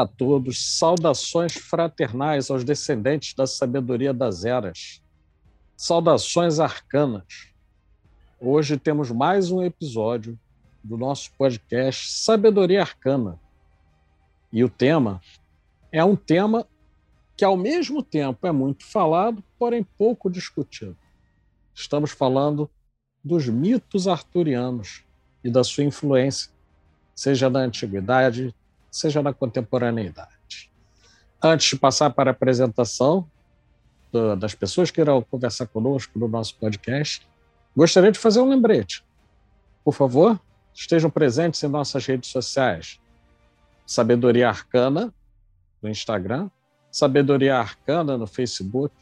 Olá a todos, saudações fraternais aos descendentes da sabedoria das eras. Saudações arcanas. Hoje temos mais um episódio do nosso podcast Sabedoria Arcana. E o tema é um tema que, ao mesmo tempo, é muito falado, porém pouco discutido. Estamos falando dos mitos arturianos e da sua influência, seja na antiguidade, seja na contemporaneidade. Antes de passar para a apresentação do, das pessoas que irão conversar conosco no nosso podcast, gostaria de fazer um lembrete. Por favor, estejam presentes em nossas redes sociais. Sabedoria Arcana no Instagram, Sabedoria Arcana no Facebook,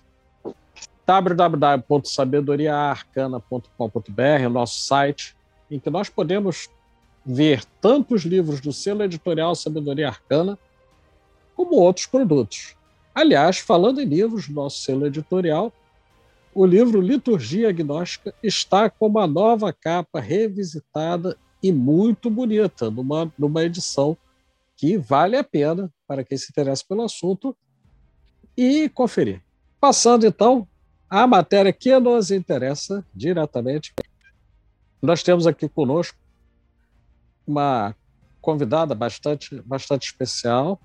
www.sabedoriaarcana.com.br, nosso site, em que nós podemos ver tanto os livros do selo editorial Sabedoria Arcana, como outros produtos. Aliás, falando em livros do nosso selo editorial, o livro Liturgia Agnóstica está com uma nova capa revisitada e muito bonita, numa, numa edição que vale a pena para quem se interessa pelo assunto e conferir. Passando então à matéria que nos interessa diretamente, nós temos aqui conosco uma convidada bastante, bastante especial.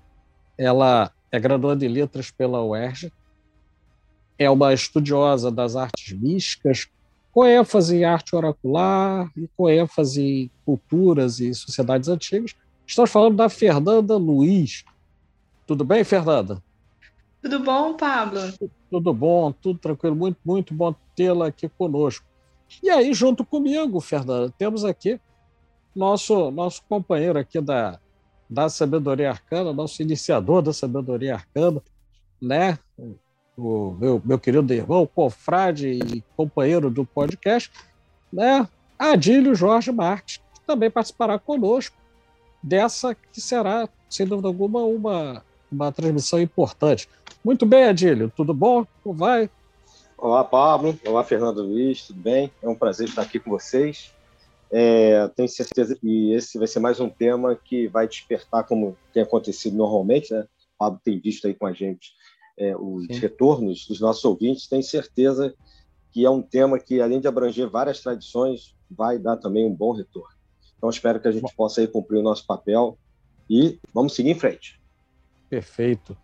Ela é graduada em letras pela UERJ, é uma estudiosa das artes místicas, com ênfase em arte oracular e com ênfase em culturas e sociedades antigas. Estamos falando da Fernanda Luiz. Tudo bem, Fernanda? Tudo bom, Pablo? Tudo bom, tudo tranquilo. Muito, muito bom tê-la aqui conosco. E aí, junto comigo, Fernanda, temos aqui nosso, nosso companheiro aqui da, da Sabedoria Arcana, nosso iniciador da Sabedoria Arcana, né? O meu, meu querido irmão, confrade e companheiro do podcast, né? Adílio Jorge Marques, que também participará conosco dessa que será, sem dúvida alguma, uma, uma transmissão importante. Muito bem, Adílio, tudo bom? Como vai? Olá, Pablo. Olá, Fernando Luiz, tudo bem? É um prazer estar aqui com vocês. É, tenho certeza que esse vai ser mais um tema que vai despertar, como tem acontecido normalmente, né? O Pablo tem visto aí com a gente é, os Sim. retornos dos nossos ouvintes, tenho certeza que é um tema que, além de abranger várias tradições, vai dar também um bom retorno. Então, espero que a gente possa aí cumprir o nosso papel e vamos seguir em frente. Perfeito.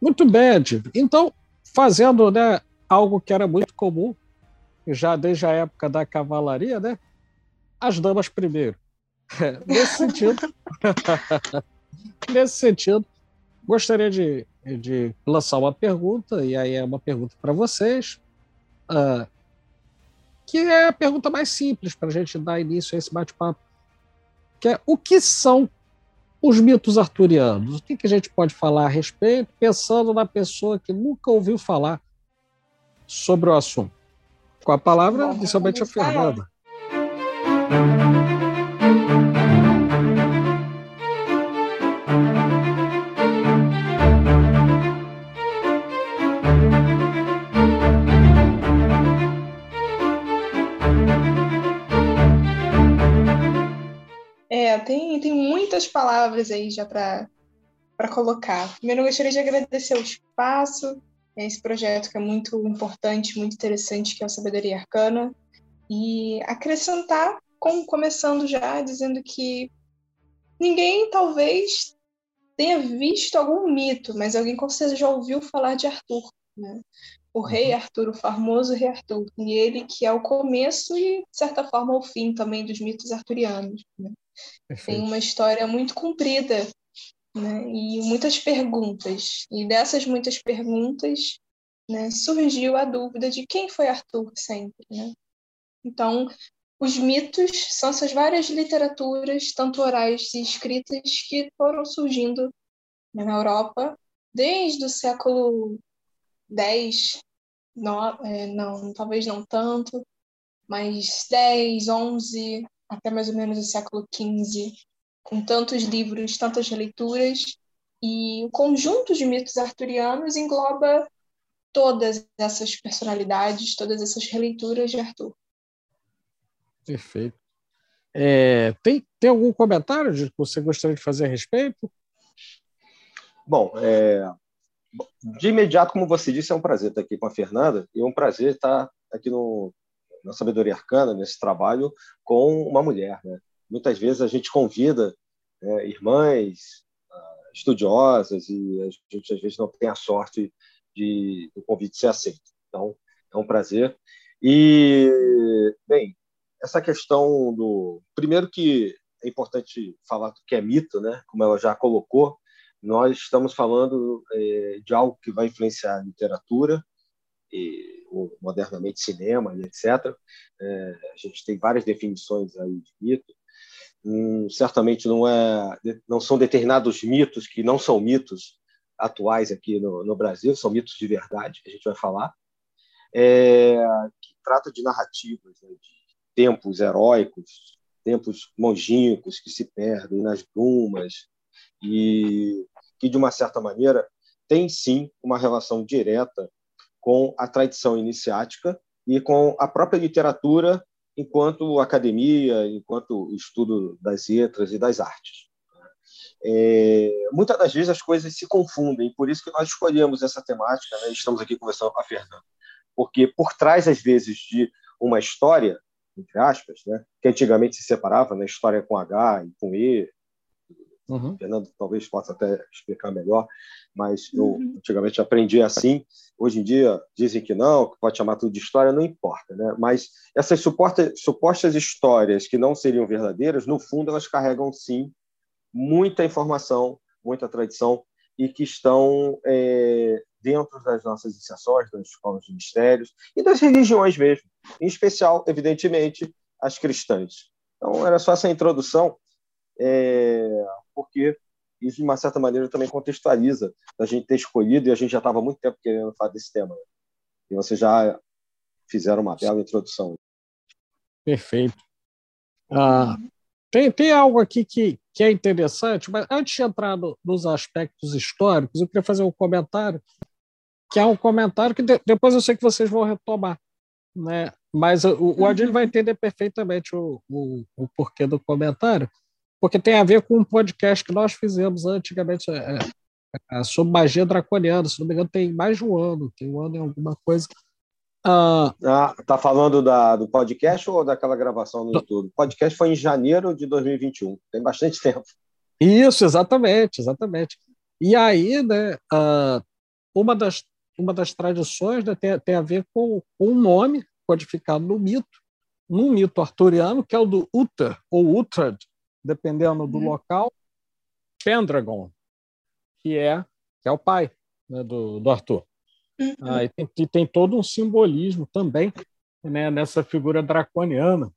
Muito bem, Ed. Então, fazendo né, algo que era muito comum, já desde a época da cavalaria, né? As damas primeiro. nesse sentido, nesse sentido, gostaria de, de lançar uma pergunta, e aí é uma pergunta para vocês, uh, que é a pergunta mais simples para a gente dar início a esse bate-papo, que é o que são os mitos arturianos? O que, que a gente pode falar a respeito, pensando na pessoa que nunca ouviu falar sobre o assunto? Com a palavra, inicialmente, a Fernanda. É, tem, tem muitas palavras aí já para colocar. Primeiro, eu gostaria de agradecer o espaço, esse projeto que é muito importante, muito interessante, que é o Sabedoria Arcana, e acrescentar com, começando já dizendo que ninguém talvez tenha visto algum mito, mas alguém com certeza já ouviu falar de Arthur, né? O rei uhum. Arthur, o famoso rei Arthur, e ele que é o começo e, de certa forma, o fim também dos mitos arturianos. Né? Tem uma história muito comprida né? e muitas perguntas. E dessas muitas perguntas né, surgiu a dúvida de quem foi Arthur sempre. Né? Então, os mitos são essas várias literaturas, tanto orais e escritas, que foram surgindo na Europa desde o século X, não, é, não, talvez não tanto, mas 10, 11, até mais ou menos o século XV, com tantos livros, tantas leituras, e o conjunto de mitos arturianos engloba todas essas personalidades, todas essas releituras de Arthur. Perfeito. É, tem, tem algum comentário que você gostaria de fazer a respeito? Bom, é, de imediato, como você disse, é um prazer estar aqui com a Fernanda e é um prazer estar aqui no, na Sabedoria Arcana, nesse trabalho, com uma mulher. Né? Muitas vezes a gente convida é, irmãs uh, estudiosas e a gente às vezes não tem a sorte de o convite ser aceito. Então, é um prazer. E, bem, essa questão do. Primeiro, que é importante falar do que é mito, né? como ela já colocou, nós estamos falando é, de algo que vai influenciar a literatura, e, modernamente cinema etc. É, a gente tem várias definições aí de mito. Hum, certamente não é, não são determinados mitos que não são mitos atuais aqui no, no Brasil, são mitos de verdade que a gente vai falar, é, que trata de narrativas né, de tempos heróicos, tempos longínquos que se perdem nas brumas e que de uma certa maneira tem sim uma relação direta com a tradição iniciática e com a própria literatura enquanto academia, enquanto estudo das letras e das artes. É, muitas das vezes as coisas se confundem, por isso que nós escolhemos essa temática, né? estamos aqui conversando com a Fernanda, porque por trás, às vezes, de uma história, entre aspas, né? que antigamente se separava, né? história com H e com E, Uhum. Fernando talvez possa até explicar melhor, mas eu uhum. antigamente aprendi assim. Hoje em dia dizem que não, que pode chamar tudo de história, não importa. Né? Mas essas supostas, supostas histórias que não seriam verdadeiras, no fundo, elas carregam sim muita informação, muita tradição e que estão é, dentro das nossas iniciações, das escolas de mistérios e das religiões mesmo, em especial, evidentemente, as cristãs. Então, era só essa introdução é, porque isso, de uma certa maneira, também contextualiza a gente ter escolhido, e a gente já estava há muito tempo querendo falar desse tema. Né? E vocês já fizeram uma bela introdução. Perfeito. Ah, tem, tem algo aqui que, que é interessante, mas antes de entrar no, nos aspectos históricos, eu queria fazer um comentário, que é um comentário que de, depois eu sei que vocês vão retomar. Né? Mas o, o Adil vai entender perfeitamente o, o, o porquê do comentário porque tem a ver com um podcast que nós fizemos antigamente é, é, sobre magia draconiana, se não me engano, tem mais de um ano, tem um ano em alguma coisa. Ah, ah, tá falando da, do podcast ou daquela gravação no do... YouTube? O podcast foi em janeiro de 2021, tem bastante tempo. Isso, exatamente, exatamente. E aí, né, ah, uma, das, uma das tradições né, tem, tem a ver com, com um nome codificado no mito, num mito arturiano, que é o do Uther, ou Uhtred, dependendo do uhum. local, Pendragon, que é, que é o pai né, do, do Arthur. Uhum. Ah, e, tem, e tem todo um simbolismo também né, nessa figura draconiana.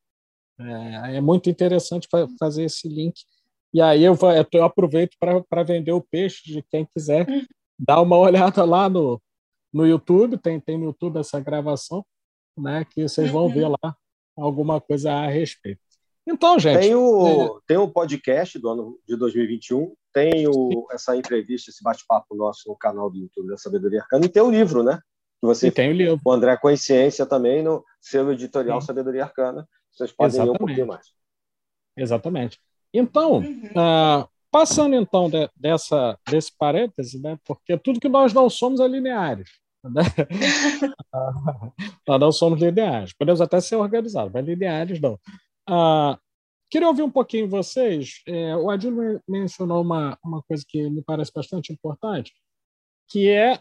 É, é muito interessante fa fazer esse link. E aí eu, vou, eu aproveito para vender o peixe de quem quiser uhum. dar uma olhada lá no, no YouTube, tem, tem no YouTube essa gravação, né, que vocês vão ver uhum. lá alguma coisa a respeito. Então, gente. Tem o, é... tem o podcast do ano de 2021, tem o, essa entrevista, esse bate-papo nosso no canal do YouTube da Sabedoria Arcana, e tem o livro, né? Que você, e tem o livro. O André Consciência também, no selo editorial Sim. Sabedoria Arcana. Vocês podem Exatamente. ler um pouquinho mais. Exatamente. Então, uhum. uh, passando então de, dessa, desse parêntese, né? Porque tudo que nós não somos é lineares. Né? nós não somos lineares. Podemos até ser organizados, mas lineares não. Ah, queria ouvir um pouquinho vocês. É, o Adil mencionou uma, uma coisa que me parece bastante importante, que é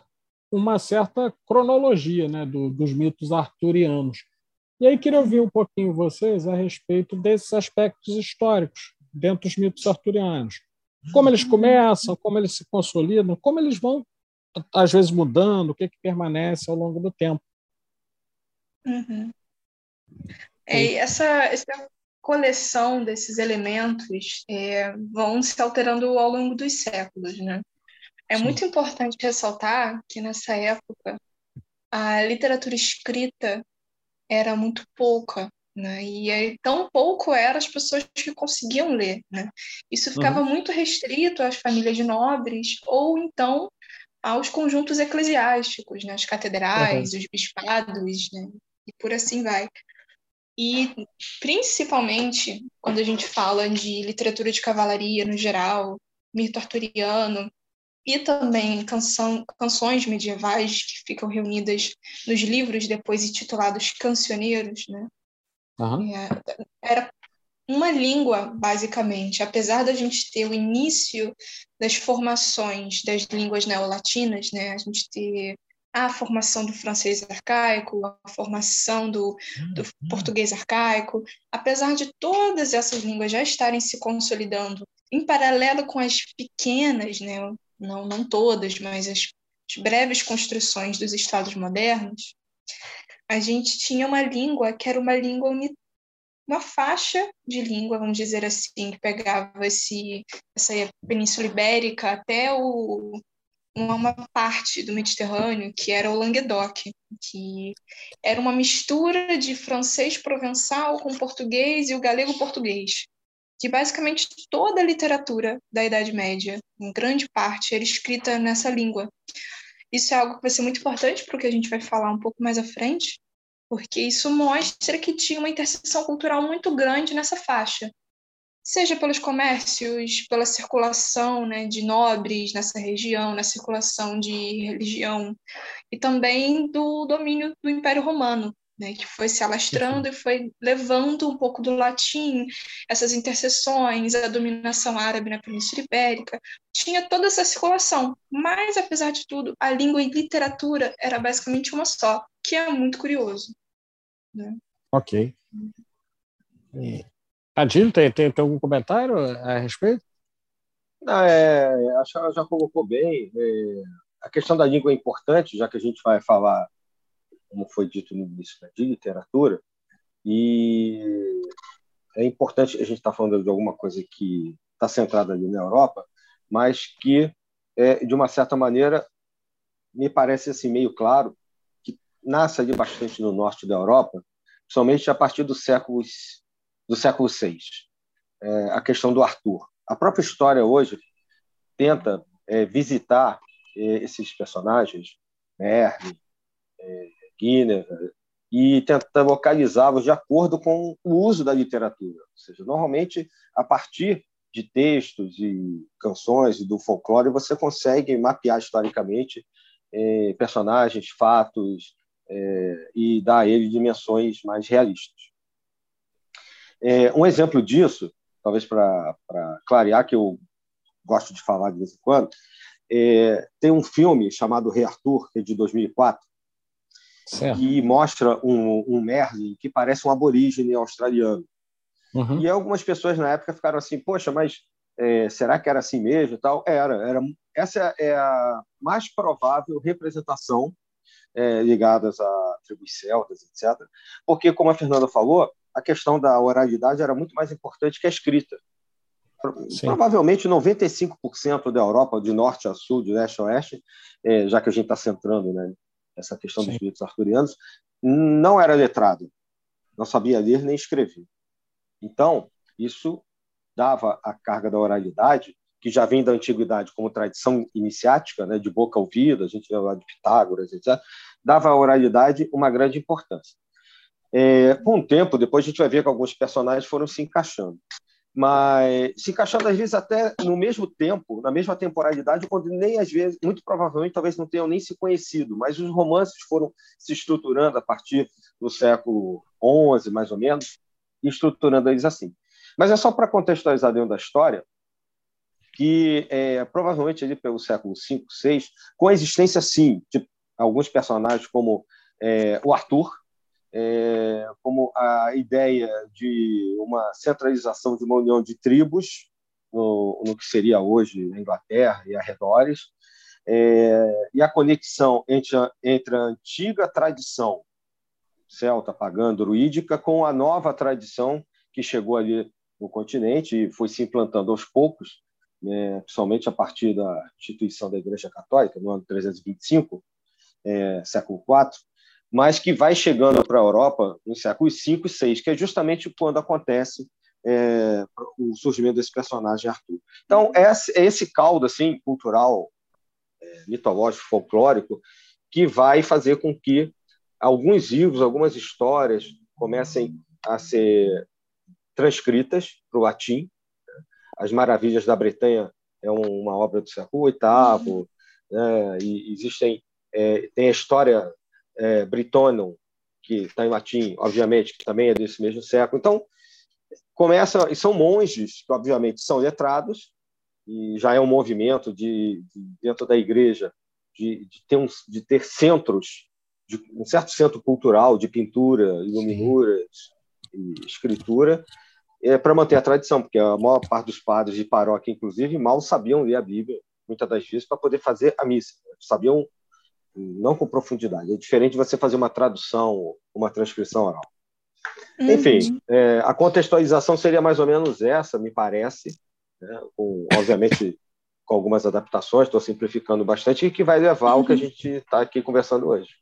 uma certa cronologia né, do, dos mitos arturianos. E aí queria ouvir um pouquinho vocês a respeito desses aspectos históricos dentro dos mitos arturianos. Como eles começam, como eles se consolidam, como eles vão, às vezes, mudando, o que, que permanece ao longo do tempo. Uhum. É, essa, essa coleção desses elementos é, vão se alterando ao longo dos séculos, né? É Sim. muito importante ressaltar que nessa época a literatura escrita era muito pouca, né? E tão pouco eram as pessoas que conseguiam ler, né? Isso ficava uhum. muito restrito às famílias nobres ou então aos conjuntos eclesiásticos, né? As catedrais, uhum. os bispados, né? E por assim vai. E, principalmente, quando a gente fala de literatura de cavalaria no geral, mito arturiano, e também canção, canções medievais que ficam reunidas nos livros depois intitulados cancioneiros, né? Uhum. era uma língua, basicamente. Apesar da gente ter o início das formações das línguas neolatinas, né? A gente ter a formação do francês arcaico, a formação do, do uhum. português arcaico, apesar de todas essas línguas já estarem se consolidando em paralelo com as pequenas, né, não, não todas, mas as, as breves construções dos estados modernos, a gente tinha uma língua que era uma língua uma faixa de língua, vamos dizer assim, que pegava esse, essa Península Ibérica até o, uma parte do Mediterrâneo, que era o Languedoc, que era uma mistura de francês provençal com português e o galego português, que basicamente toda a literatura da Idade Média, em grande parte, era escrita nessa língua. Isso é algo que vai ser muito importante para o que a gente vai falar um pouco mais à frente, porque isso mostra que tinha uma interseção cultural muito grande nessa faixa seja pelos comércios, pela circulação né, de nobres nessa região, na circulação de religião, e também do domínio do Império Romano, né, que foi se alastrando e foi levando um pouco do latim, essas interseções, a dominação árabe na Península Ibérica, tinha toda essa circulação, mas, apesar de tudo, a língua e literatura era basicamente uma só, que é muito curioso. Né? Ok. É. Adilho, tem, tem, tem algum comentário a respeito? Não, é, acho que ela já colocou bem. É, a questão da língua é importante, já que a gente vai falar, como foi dito no início, né, de literatura, e é importante, a gente está falando de alguma coisa que está centrada ali na Europa, mas que, é, de uma certa maneira, me parece assim meio claro nasce ali bastante no norte da Europa, principalmente a partir dos séculos do século VI, é, a questão do Arthur. A própria história hoje tenta é, visitar é, esses personagens, Merlin, é, Guinevere, e tenta localizá-los de acordo com o uso da literatura. Ou seja, normalmente, a partir de textos e canções e do folclore, você consegue mapear historicamente é, personagens, fatos é, e dar a eles dimensões mais realistas. É, um exemplo disso, talvez para clarear, que eu gosto de falar de vez em quando, é, tem um filme chamado Rei Arthur, que é de 2004, certo. que mostra um, um Merlin que parece um aborígene australiano. Uhum. E algumas pessoas na época ficaram assim, poxa, mas é, será que era assim mesmo? tal Era, era. Essa é a mais provável representação é, ligadas a tribos celtas, etc. Porque, como a Fernanda falou, a questão da oralidade era muito mais importante que a escrita. Sim. Provavelmente 95% da Europa, de norte a sul, de leste a oeste, é, já que a gente está centrando né, essa questão Sim. dos mitos arturianos, não era letrado, não sabia ler nem escrever. Então, isso dava a carga da oralidade, que já vem da antiguidade como tradição iniciática, né, de boca ao ouvido, a gente vê lá de Pitágoras, etc., dava à oralidade uma grande importância. É, com o tempo, depois a gente vai ver que alguns personagens foram se encaixando. Mas se encaixando, às vezes, até no mesmo tempo, na mesma temporalidade, quando nem às vezes, muito provavelmente, talvez não tenham nem se conhecido, mas os romances foram se estruturando a partir do século XI, mais ou menos, estruturando eles assim. Mas é só para contextualizar dentro da história, que é, provavelmente ali pelo século V, VI, com a existência, sim, de alguns personagens como é, o Arthur, é, como a ideia de uma centralização de uma união de tribos no, no que seria hoje a Inglaterra e arredores, é, e a conexão entre a, entre a antiga tradição celta, pagã, druídica, com a nova tradição que chegou ali no continente e foi se implantando aos poucos, né, principalmente a partir da instituição da Igreja Católica, no ano 325, é, século IV, mas que vai chegando para a Europa nos séculos V e VI, que é justamente quando acontece é, o surgimento desse personagem Arthur. Então, é esse caldo assim, cultural, é, mitológico, folclórico, que vai fazer com que alguns livros, algumas histórias comecem a ser transcritas para o latim. As Maravilhas da Bretanha é uma obra do século VIII, uhum. né? e existem é, tem a história é, Britonum, que está em latim, obviamente, que também é desse mesmo século. Então, começa, e são monges, que obviamente são letrados, e já é um movimento de, de dentro da igreja de, de, ter, um, de ter centros, de um certo centro cultural de pintura, iluminuras e escritura, é, para manter a tradição, porque a maior parte dos padres de paróquia, inclusive, mal sabiam ler a Bíblia, muitas das vezes, para poder fazer a missa. Sabiam não com profundidade. É diferente você fazer uma tradução, uma transcrição oral. Uhum. Enfim, é, a contextualização seria mais ou menos essa, me parece, né? com, obviamente com algumas adaptações, estou simplificando bastante, e que vai levar ao que a uhum. gente está aqui conversando hoje.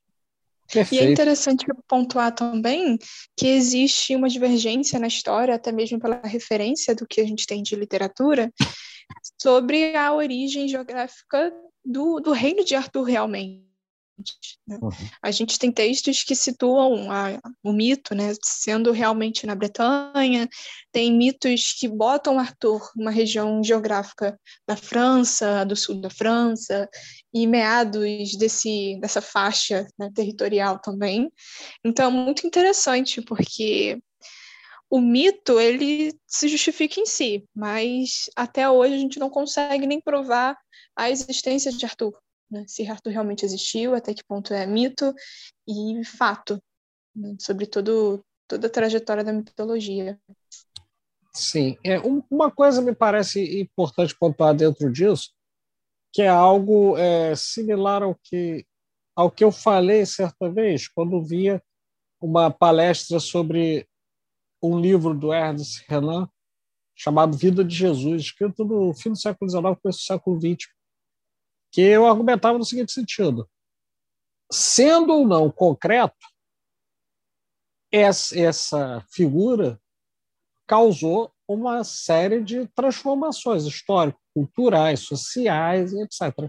Perfeito. E é interessante pontuar também que existe uma divergência na história, até mesmo pela referência do que a gente tem de literatura, sobre a origem geográfica do, do reino de Arthur realmente. Né? Uhum. A gente tem textos que situam a, o mito né, sendo realmente na Bretanha, tem mitos que botam Arthur numa região geográfica da França, do sul da França, e meados desse, dessa faixa né, territorial também. Então, muito interessante, porque o mito ele se justifica em si, mas até hoje a gente não consegue nem provar a existência de Arthur né? se Arthur realmente existiu, até que ponto é mito e fato, né? sobre todo, toda a trajetória da mitologia. Sim, é, uma coisa me parece importante pontuar dentro disso, que é algo é, similar ao que, ao que eu falei certa vez, quando via uma palestra sobre um livro do Ernest Renan chamado Vida de Jesus, escrito no fim do século XIX, começo do século XX, que eu argumentava no seguinte sentido: sendo ou não concreto, essa figura causou uma série de transformações históricas, culturais, sociais, etc.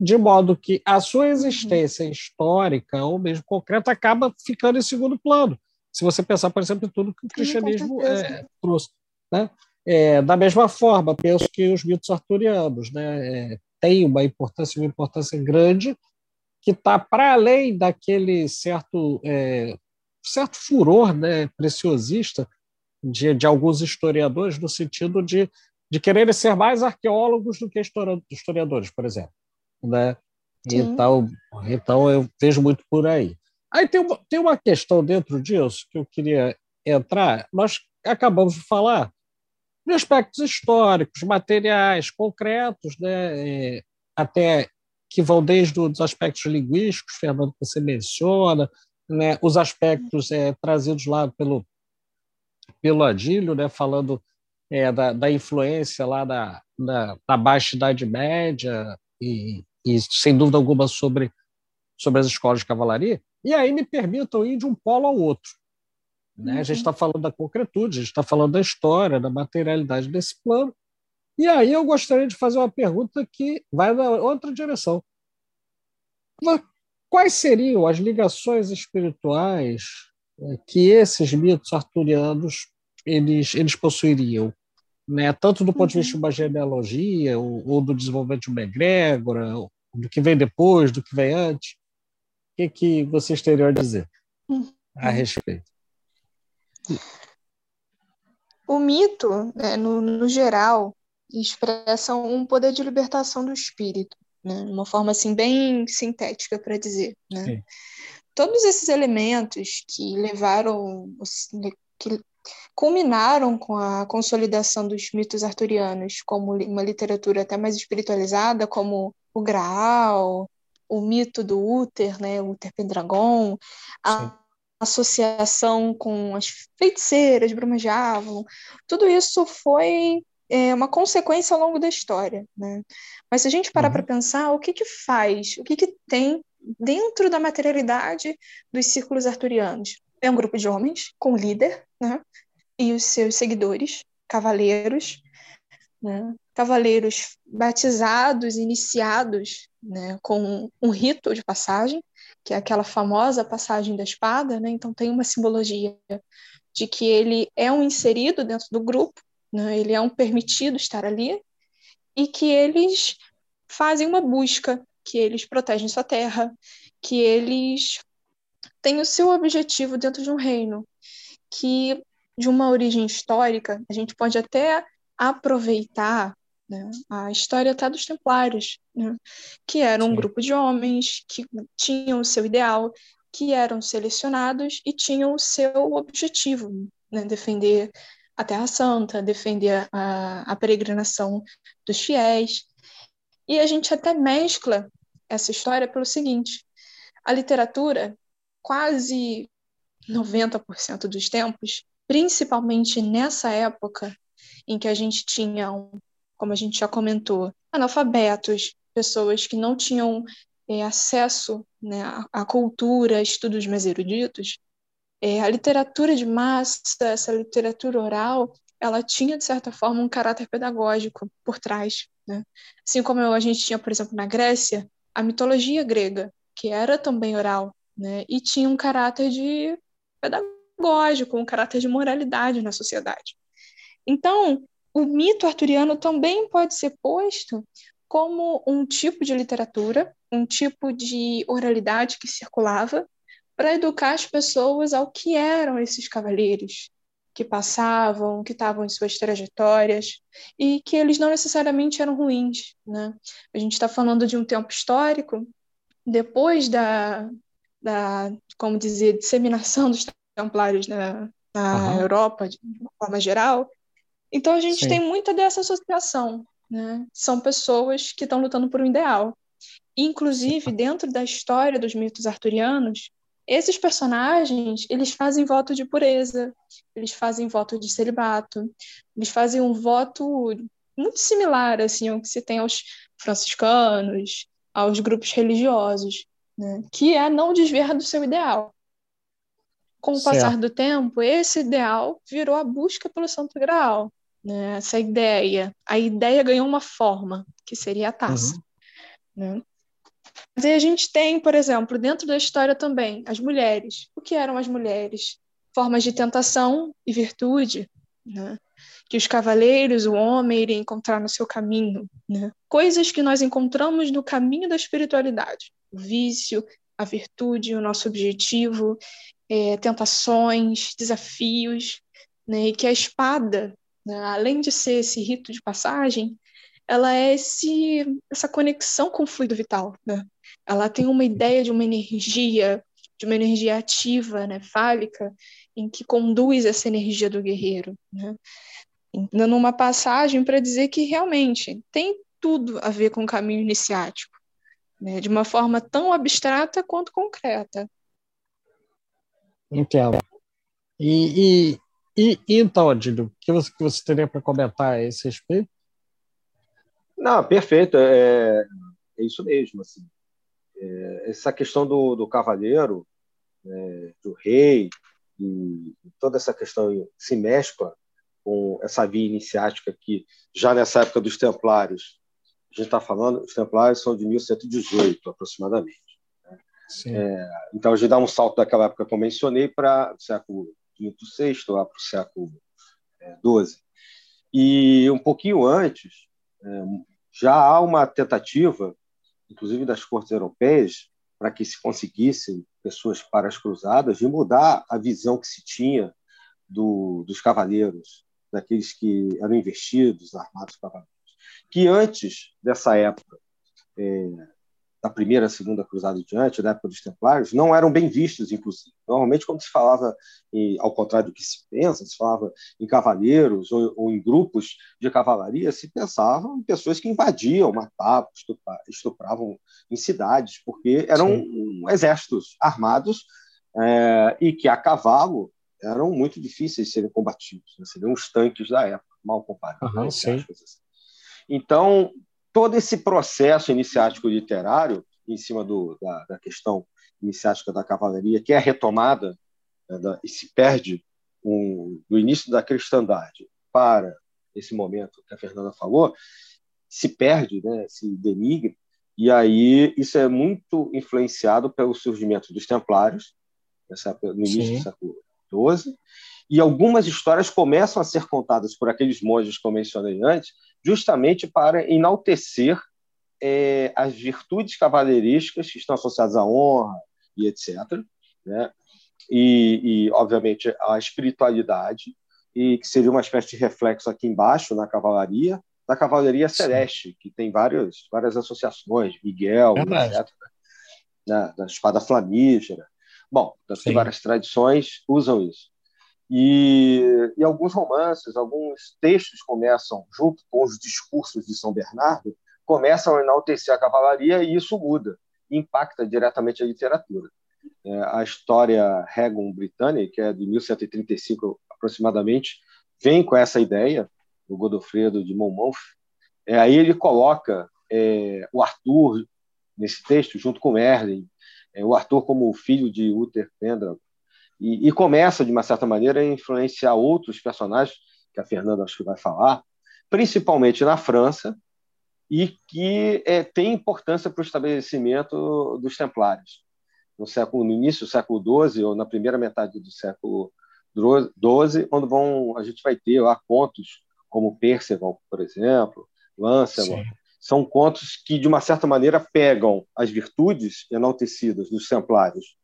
De modo que a sua existência histórica ou mesmo concreta acaba ficando em segundo plano. Se você pensar, por exemplo, em tudo que o cristianismo é, trouxe. Né? É, da mesma forma, penso que os mitos arturianos, né, é, tem uma importância, uma importância grande, que está para além daquele certo, é, certo furor né, preciosista de, de alguns historiadores, no sentido de, de quererem ser mais arqueólogos do que historiadores, por exemplo. Né? Então, então, eu vejo muito por aí. Aí tem uma, tem uma questão dentro disso que eu queria entrar. Nós acabamos de falar de aspectos históricos, materiais, concretos, né, é, até que vão desde os aspectos linguísticos, Fernando, que você menciona, né, os aspectos é, trazidos lá pelo, pelo Adílio, né, falando é, da, da, influência lá da, da, da, Baixa Idade Média e, e, sem dúvida alguma, sobre, sobre as escolas de cavalaria. E aí me permitam ir de um polo ao outro. Né? A gente está uhum. falando da concretude, a gente está falando da história, da materialidade desse plano. E aí eu gostaria de fazer uma pergunta que vai na outra direção. Quais seriam as ligações espirituais é, que esses mitos arturianos eles, eles possuiriam? Né? Tanto do ponto de vista de uma uhum. genealogia, ou, ou do desenvolvimento de uma egrégora, do que vem depois, do que vem antes. O que, que vocês teriam a dizer a uhum. respeito? O mito, né, no, no geral, expressa um poder de libertação do espírito, né? uma forma assim bem sintética para dizer. Né? Todos esses elementos que levaram, que culminaram com a consolidação dos mitos arturianos como uma literatura até mais espiritualizada, como o Graal, o mito do Úter, né, o Úter Pendragon, a, associação com as feiticeiras, brumas de Avalon, tudo isso foi é, uma consequência ao longo da história, né? Mas se a gente parar uhum. para pensar, o que que faz, o que que tem dentro da materialidade dos círculos arturianos? É um grupo de homens com líder, né? E os seus seguidores, cavaleiros, né? Cavaleiros batizados, iniciados, né? Com um rito de passagem, que é aquela famosa passagem da espada, né? Então tem uma simbologia de que ele é um inserido dentro do grupo, né? Ele é um permitido estar ali e que eles fazem uma busca, que eles protegem sua terra, que eles têm o seu objetivo dentro de um reino, que de uma origem histórica, a gente pode até aproveitar né, a história até dos Templários, né, que era um Sim. grupo de homens que tinham o seu ideal, que eram selecionados e tinham o seu objetivo, né, defender a Terra Santa, defender a, a peregrinação dos fiéis. E a gente até mescla essa história pelo seguinte: a literatura, quase 90% dos tempos, principalmente nessa época em que a gente tinha, como a gente já comentou, analfabetos, pessoas que não tinham é, acesso né, à, cultura, a estudos mais eruditos, é, a literatura de massa, essa literatura oral, ela tinha, de certa forma, um caráter pedagógico por trás. Né? Assim como a gente tinha, por exemplo, na Grécia, a mitologia grega, que era também oral, né? e tinha um caráter de pedagógico, um caráter de moralidade na sociedade. Então, o mito arturiano também pode ser posto como um tipo de literatura, um tipo de oralidade que circulava para educar as pessoas ao que eram esses cavaleiros que passavam, que estavam em suas trajetórias e que eles não necessariamente eram ruins, né? A gente está falando de um tempo histórico depois da, da como dizer, disseminação dos templários na, na uhum. Europa de uma forma geral. Então a gente Sim. tem muita dessa associação, né? São pessoas que estão lutando por um ideal. Inclusive, Sim. dentro da história dos mitos arturianos, esses personagens, eles fazem voto de pureza, eles fazem voto de celibato, eles fazem um voto muito similar assim ao que se tem aos franciscanos, aos grupos religiosos, né? que é não desviar do seu ideal. Com o passar do tempo, esse ideal virou a busca pelo Santo Graal. Né? Essa ideia, a ideia ganhou uma forma, que seria a taça. Uhum. Né? Mas aí a gente tem, por exemplo, dentro da história também, as mulheres. O que eram as mulheres? Formas de tentação e virtude, né? que os cavaleiros, o homem, iriam encontrar no seu caminho. Né? Coisas que nós encontramos no caminho da espiritualidade. O vício, a virtude, o nosso objetivo, é, tentações, desafios. Né? E que a espada, né? além de ser esse rito de passagem, ela é esse, essa conexão com o fluido vital, né? Ela tem uma ideia de uma energia, de uma energia ativa, né, fálica, em que conduz essa energia do guerreiro, né? Dando uma passagem para dizer que realmente tem tudo a ver com o caminho iniciático, né? De uma forma tão abstrata quanto concreta. Entendo. E, e, e, e então, Adílio, o que você, que você teria para comentar a esse respeito? Não, perfeito. É, é isso mesmo. Assim. É, essa questão do, do cavaleiro, é, do rei, e toda essa questão se mescla com essa via iniciática que, já nessa época dos Templários, a gente está falando, os Templários são de 1118 aproximadamente. Né? É, então a gente dá um salto daquela época que eu mencionei para o século V, VI, lá para o século XII. É, e um pouquinho antes, é, já há uma tentativa, inclusive das cortes europeias, para que se conseguissem pessoas para as cruzadas, de mudar a visão que se tinha do, dos cavaleiros, daqueles que eram investidos, armados cavaleiros, que antes dessa época é, da primeira, segunda cruzada diante, da época dos Templários, não eram bem vistos, inclusive. Normalmente, quando se falava, em, ao contrário do que se pensa, se falava em cavaleiros ou, ou em grupos de cavalaria, se pensava em pessoas que invadiam, matavam, estupravam em cidades, porque eram Sim. exércitos armados é, e que a cavalo eram muito difíceis de serem combatidos, né? seriam os tanques da época, mal comparados. Uhum, assim. Então, todo esse processo iniciático literário, em cima do, da, da, questão iniciática da cavalaria, que é retomada né, da, e se perde um, do início da cristandade para esse momento que a Fernanda falou, se perde, né, se denigre, e aí isso é muito influenciado pelo surgimento dos templários, no início Sim. do século XII, e algumas histórias começam a ser contadas por aqueles monges que eu mencionei antes, justamente para enaltecer é, as virtudes cavaleirísticas que estão associadas à honra e etc. Né? E, e, obviamente, a espiritualidade, e que seria uma espécie de reflexo aqui embaixo na cavalaria, da cavalaria celeste, que tem várias, várias associações, Miguel, é etc. Né? Da espada flamígera. Bom, tem várias tradições usam isso. E, e, alguns romances, alguns textos começam, junto com os discursos de São Bernardo, começam a enaltecer a cavalaria e isso muda, impacta diretamente a literatura. É, a história Regun Britânica, que é de 1135 aproximadamente, vem com essa ideia, do Godofredo de Monmouth. É, aí ele coloca é, o Arthur nesse texto, junto com Merlin, é, o Arthur como filho de Uther Pendragon, e, e, começa, de uma certa maneira, a influenciar outros personagens, que a Fernanda acho que vai falar, principalmente na França, e que é, tem importância para o estabelecimento dos templários. No, século, no início do século XII, ou na primeira metade do século XII, onde vão, a gente vai ter lá contos como Perceval, por exemplo, Lancelot, são contos que, de uma certa maneira, pegam as virtudes enaltecidas dos templários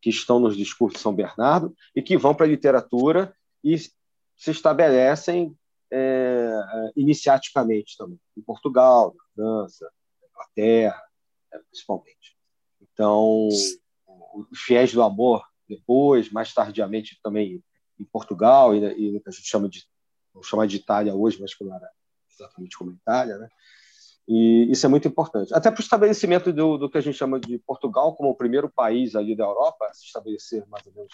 que estão nos discursos de São Bernardo e que vão para a literatura e se estabelecem é, iniciaticamente também, em Portugal, na França, na Inglaterra, né, principalmente. Então, os fiéis do amor, depois, mais tardiamente também em Portugal e, e a gente chama de, vamos de Itália hoje, mas que não era exatamente como Itália, né? E isso é muito importante. Até para o estabelecimento do, do, que a gente chama de Portugal como o primeiro país ali da Europa a se estabelecer mais ou menos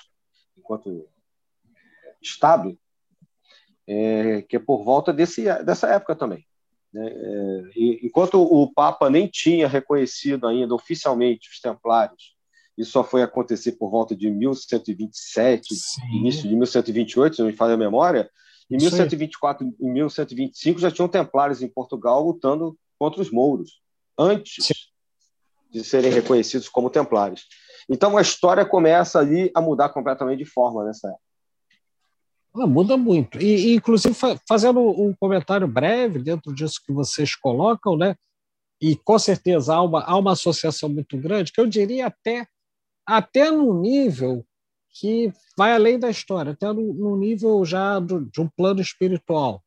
enquanto Estado, é, que é por volta desse, dessa época também. Né? É, enquanto o Papa nem tinha reconhecido ainda oficialmente os Templários, isso só foi acontecer por volta de 1127, Sim. início de 1128, se não me falha a memória. Em 1124 e 1125 já tinham Templários em Portugal lutando contra os mouros, antes Sim. de serem reconhecidos como Templários. Então a história começa ali a mudar completamente de forma nessa época. Ela muda muito. E, inclusive, fazendo um comentário breve dentro disso que vocês colocam, né? e com certeza há uma, há uma associação muito grande, que eu diria até, até no nível que vai além da história, até no, no nível já do, de um plano espiritual,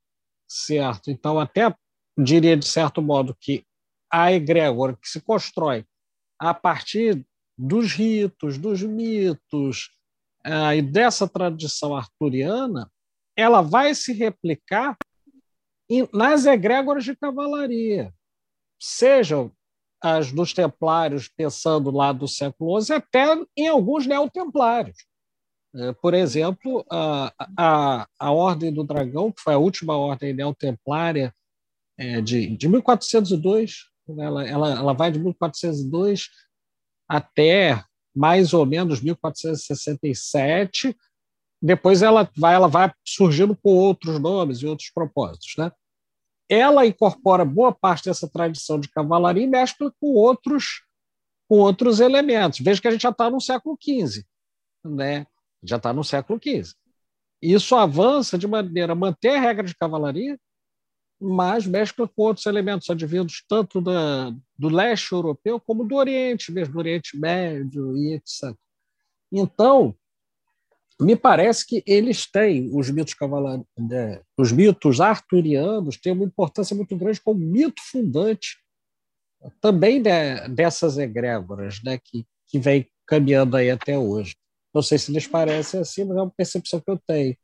certo? Então, até diria, de certo modo, que a egrégora que se constrói a partir dos ritos, dos mitos, uh, e dessa tradição arturiana, ela vai se replicar em, nas egrégoras de cavalaria, sejam as dos templários, pensando lá do século XI, até em alguns neotemplários. Uh, por exemplo, a, a, a Ordem do Dragão, que foi a última ordem neotemplária é, de, de 1402, ela, ela, ela vai de 1402 até mais ou menos 1467. Depois ela vai, ela vai surgindo com outros nomes e outros propósitos, né? Ela incorpora boa parte dessa tradição de cavalaria e mescla com outros com outros elementos. Veja que a gente já está no século XV, né? Já está no século XV. Isso avança de maneira a manter a regra de cavalaria, mas mescla com outros elementos advindos tanto da, do leste europeu como do Oriente, mesmo do Oriente Médio e etc. Então, me parece que eles têm, os mitos né, os mitos arturianos têm uma importância muito grande como mito fundante também de, dessas egrégoras né, que, que vem caminhando aí até hoje. Não sei se lhes parece assim, mas é uma percepção que eu tenho.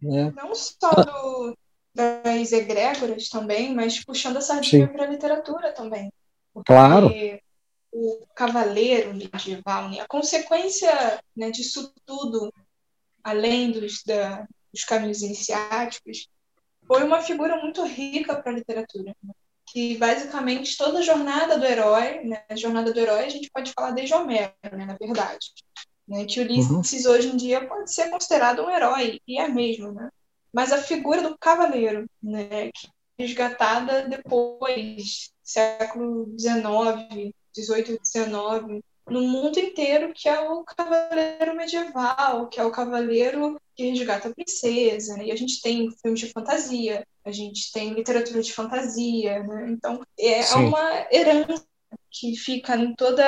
Né? Não só do, das egrégoras também, mas puxando a sardinha para a literatura também. Porque claro. O cavaleiro medieval, né, a consequência né, disso tudo, além dos, da, dos caminhos iniciáticos, foi uma figura muito rica para a literatura. Né? Que basicamente toda a jornada do herói, né, a jornada do herói, a gente pode falar desde Homero, né, na verdade. Né, que Ulisses uhum. hoje em dia pode ser considerado um herói, e é mesmo, né? Mas a figura do cavaleiro, né, é resgatada depois, século XIX, XVIII, XIX, no mundo inteiro, que é o cavaleiro medieval, que é o cavaleiro que resgata a princesa, né? E a gente tem filmes de fantasia, a gente tem literatura de fantasia, né? Então é Sim. uma herança que fica em todo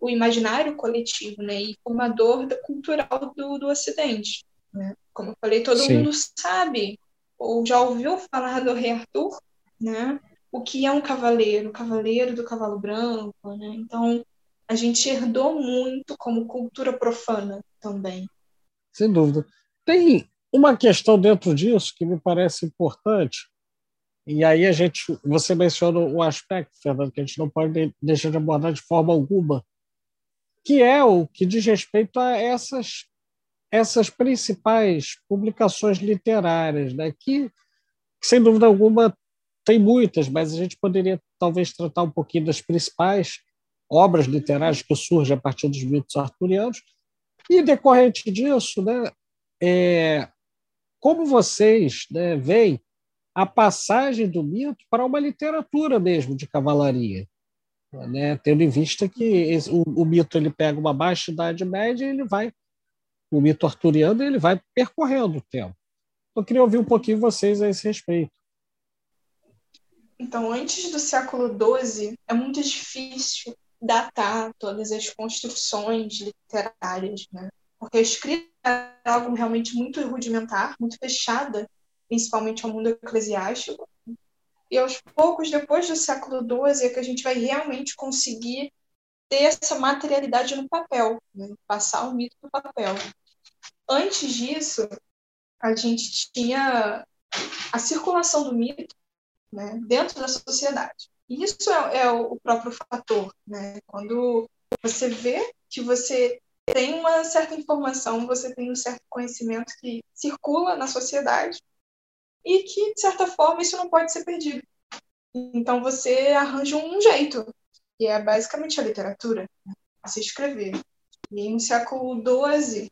o imaginário coletivo, né? E formador da cultural do, do Ocidente. Né? Como eu falei, todo Sim. mundo sabe ou já ouviu falar do Rei Arthur, né? O que é um cavaleiro, o cavaleiro do cavalo branco, né? Então a gente herdou muito como cultura profana também. Sem dúvida. Tem uma questão dentro disso que me parece importante, e aí a gente, você menciona um aspecto, Fernando, que a gente não pode deixar de abordar de forma alguma, que é o que diz respeito a essas essas principais publicações literárias, né, que, sem dúvida alguma tem muitas, mas a gente poderia talvez tratar um pouquinho das principais obras literárias que surgem a partir dos mitos arturianos. E decorrente disso, né, é, como vocês né, veem a passagem do mito para uma literatura mesmo de cavalaria, né, tendo em vista que esse, o, o, mito ele pega uma baixa idade média e ele vai, o mito arturiano ele vai percorrendo o tempo. Eu queria ouvir um pouquinho vocês a esse respeito. Então, antes do século XII, é muito difícil datar todas as construções literárias, né? porque a escrita é algo realmente muito rudimentar, muito fechada, principalmente ao mundo eclesiástico. E aos poucos, depois do século XII, é que a gente vai realmente conseguir ter essa materialidade no papel, né? passar o mito no papel. Antes disso, a gente tinha a circulação do mito né, dentro da sociedade. E isso é, é o próprio fator. Né? Quando você vê que você tem uma certa informação, você tem um certo conhecimento que circula na sociedade e que, de certa forma, isso não pode ser perdido. Então, você arranja um jeito, que é basicamente a literatura, né? se escrever. E no século XII,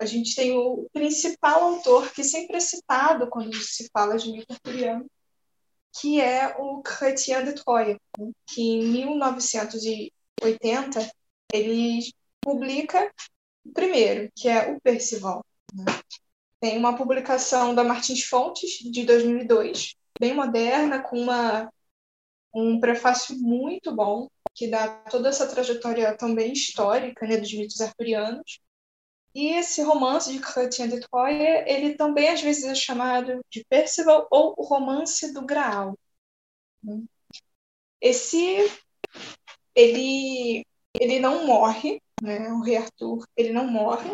a gente tem o principal autor que sempre é citado quando se fala de mito arturiano, que é o Chrétien de Troyes, que em 1980 ele publica o primeiro, que é o Percival. Né? Tem uma publicação da Martins Fontes, de 2002, bem moderna, com uma, um prefácio muito bom, que dá toda essa trajetória também histórica né, dos mitos arturianos. E esse romance de Chrétien de Troyes, ele também às vezes é chamado de Percival ou o romance do Graal. Esse, ele, ele não morre, né? O rei Arthur, ele não morre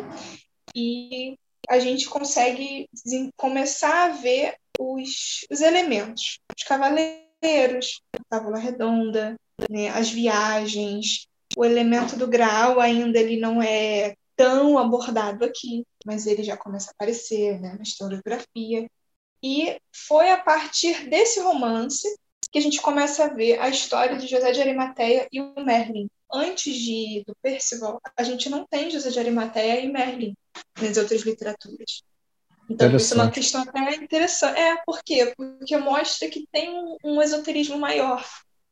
e a gente consegue começar a ver os, os elementos, os cavaleiros, a tábua redonda, né? as viagens, o elemento do Graal ainda ele não é tão abordado aqui, mas ele já começa a aparecer né, na historiografia. E foi a partir desse romance que a gente começa a ver a história de José de Arimateia e o Merlin. Antes de do Percival, a gente não tem José de Arimateia e Merlin nas outras literaturas. Então, isso é uma questão até interessante. É, por quê? Porque mostra que tem um, um esoterismo maior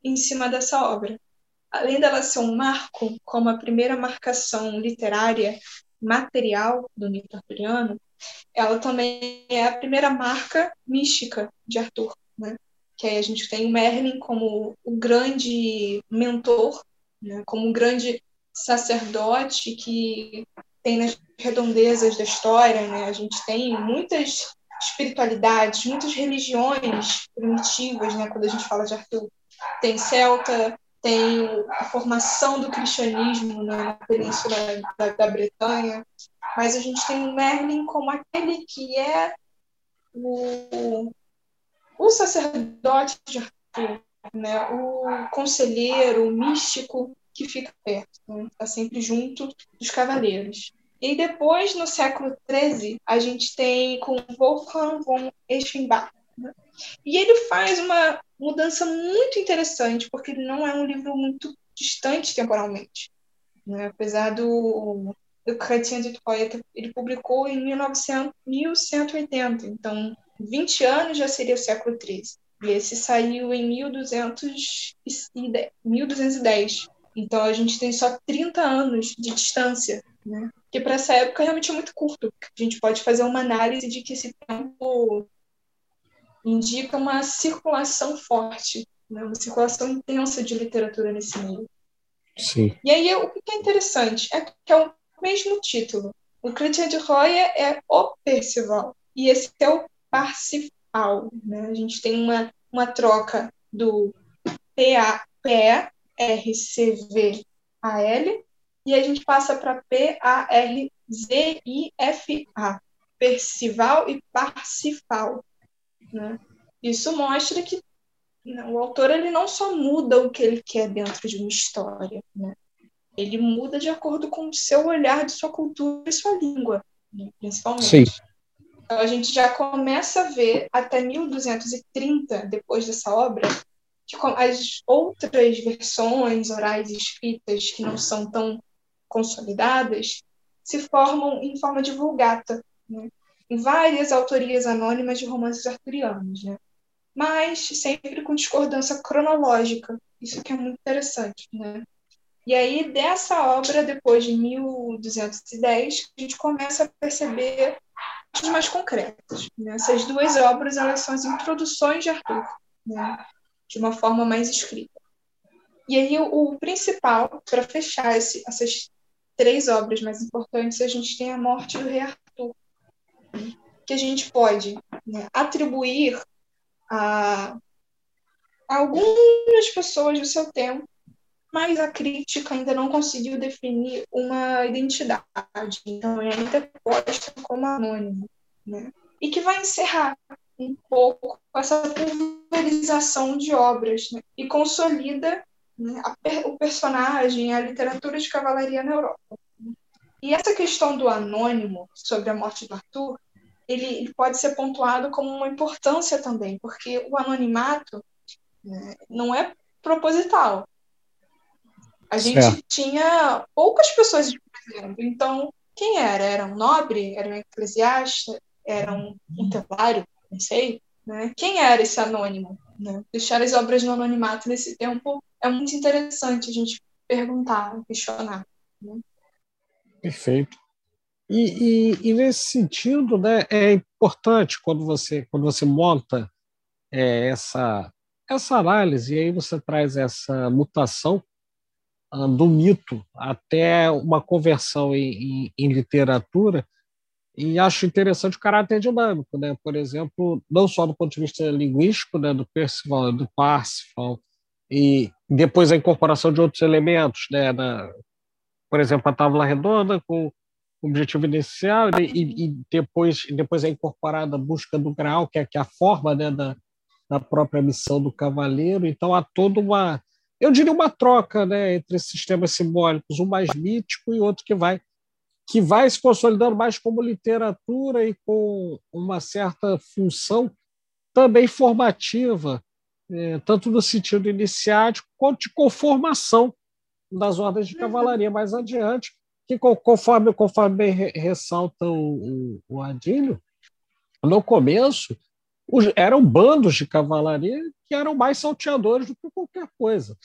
em cima dessa obra além dela ser um marco, como a primeira marcação literária material do mito arturiano, ela também é a primeira marca mística de Arthur, né? Que aí a gente tem o Merlin como o grande mentor, né? como um grande sacerdote que tem nas redondezas da história, né? A gente tem muitas espiritualidades, muitas religiões primitivas, né? Quando a gente fala de Arthur, tem celta, tem a formação do cristianismo na Península da, da Bretanha, mas a gente tem Merlin como aquele que é o, o sacerdote de Arthur, né? o conselheiro, o místico que fica perto, está né? Tá sempre junto dos cavaleiros. E depois, no século XIII, a gente tem com Wolfgang von Eschenbach. Né? E ele faz uma mudança muito interessante, porque não é um livro muito distante temporalmente. Né? Apesar do, do Chrétien de Troyes, ele publicou em 1900, 1180, então 20 anos já seria o século XIII. E esse saiu em 1210. 1210. Então a gente tem só 30 anos de distância, né? Que para essa época realmente é muito curto. A gente pode fazer uma análise de que esse tempo indica uma circulação forte, né? uma circulação intensa de literatura nesse meio. Sim. E aí o que é interessante é que é o mesmo título. O Christian de Roya é o Percival e esse é o Parsifal. Né? A gente tem uma, uma troca do P-A-P-R-C-V-A-L e a gente passa para P-A-R-Z-I-F-A. Percival e Parsifal. Né? Isso mostra que o autor ele não só muda o que ele quer dentro de uma história, né? ele muda de acordo com o seu olhar de sua cultura e sua língua, né? principalmente. Sim. Então a gente já começa a ver até 1230, depois dessa obra, que as outras versões orais escritas que não são tão consolidadas se formam em forma de vulgata, né? Várias autorias anônimas de romances arturianos, né? mas sempre com discordância cronológica. Isso que é muito interessante. Né? E aí, dessa obra, depois de 1210, a gente começa a perceber coisas mais concretas. Né? Essas duas obras elas são as introduções de Arthur, né? de uma forma mais escrita. E aí, o, o principal, para fechar esse, essas três obras mais importantes, a gente tem a morte do rei Arthur, que a gente pode né, atribuir a, algumas pessoas do seu tempo mas a crítica ainda não conseguiu definir uma identidade, então é ainda posta como anônimo, né? E que vai encerrar um pouco essa pulverização de obras né? e consolida né, a, o personagem, a literatura de cavalaria na Europa. E essa questão do anônimo sobre a morte do Arthur, ele, pode ser pontuado como uma importância também, porque o anonimato né, não é proposital. A gente certo. tinha poucas pessoas escrevendo. Então, quem era? Era um nobre? Era um eclesiasta? Era um, um templário? Não sei. Né? Quem era esse anônimo? Né? Deixar as obras no anonimato nesse tempo é muito interessante a gente perguntar, questionar. Né? Perfeito. E, e, e, nesse sentido, né, é importante quando você quando você monta é, essa essa análise e aí você traz essa mutação ah, do mito até uma conversão em, em, em, literatura, e acho interessante o caráter dinâmico, né? por exemplo, não só do ponto de vista linguístico, né? do Percival, do Parsifal, e depois a incorporação de outros elementos, né? Na, por exemplo, a tábua redonda com objetivo inicial, e, e depois, depois é incorporada a busca do grau, que é, que é a forma né? da, da própria missão do cavaleiro, então há toda uma eu diria uma troca né, entre sistemas simbólicos, um mais mítico e outro que vai que vai se consolidando mais como literatura e com uma certa função também formativa, é, tanto no sentido iniciático quanto de conformação das ordens de cavalaria mais adiante, que conforme, conforme ressalta o, o, o Adílio, no começo eram bandos de cavalaria que eram mais salteadores do que qualquer coisa.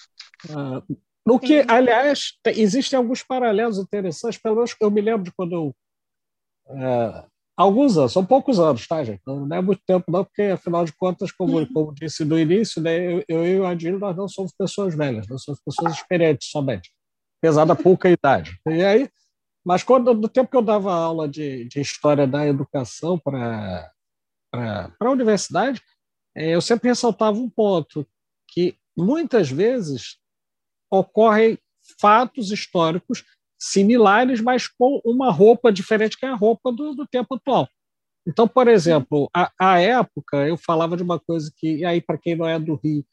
Ah, no que, aliás, existem alguns paralelos interessantes, pelo menos eu me lembro de quando eu. É, alguns anos, são poucos anos, tá, gente? Não é muito tempo, não, porque, afinal de contas, como, uhum. como disse no início, né, eu, eu e o Adílio, nós não somos pessoas velhas, nós somos pessoas experientes somente, apesar da pouca idade. E aí, mas quando, no tempo que eu dava aula de, de história da educação para a universidade, é, eu sempre ressaltava um ponto, que muitas vezes ocorrem fatos históricos similares, mas com uma roupa diferente que é a roupa do, do tempo atual. Então, por exemplo, a, a, época, eu falava de uma coisa que, e aí, para quem não é do Rio,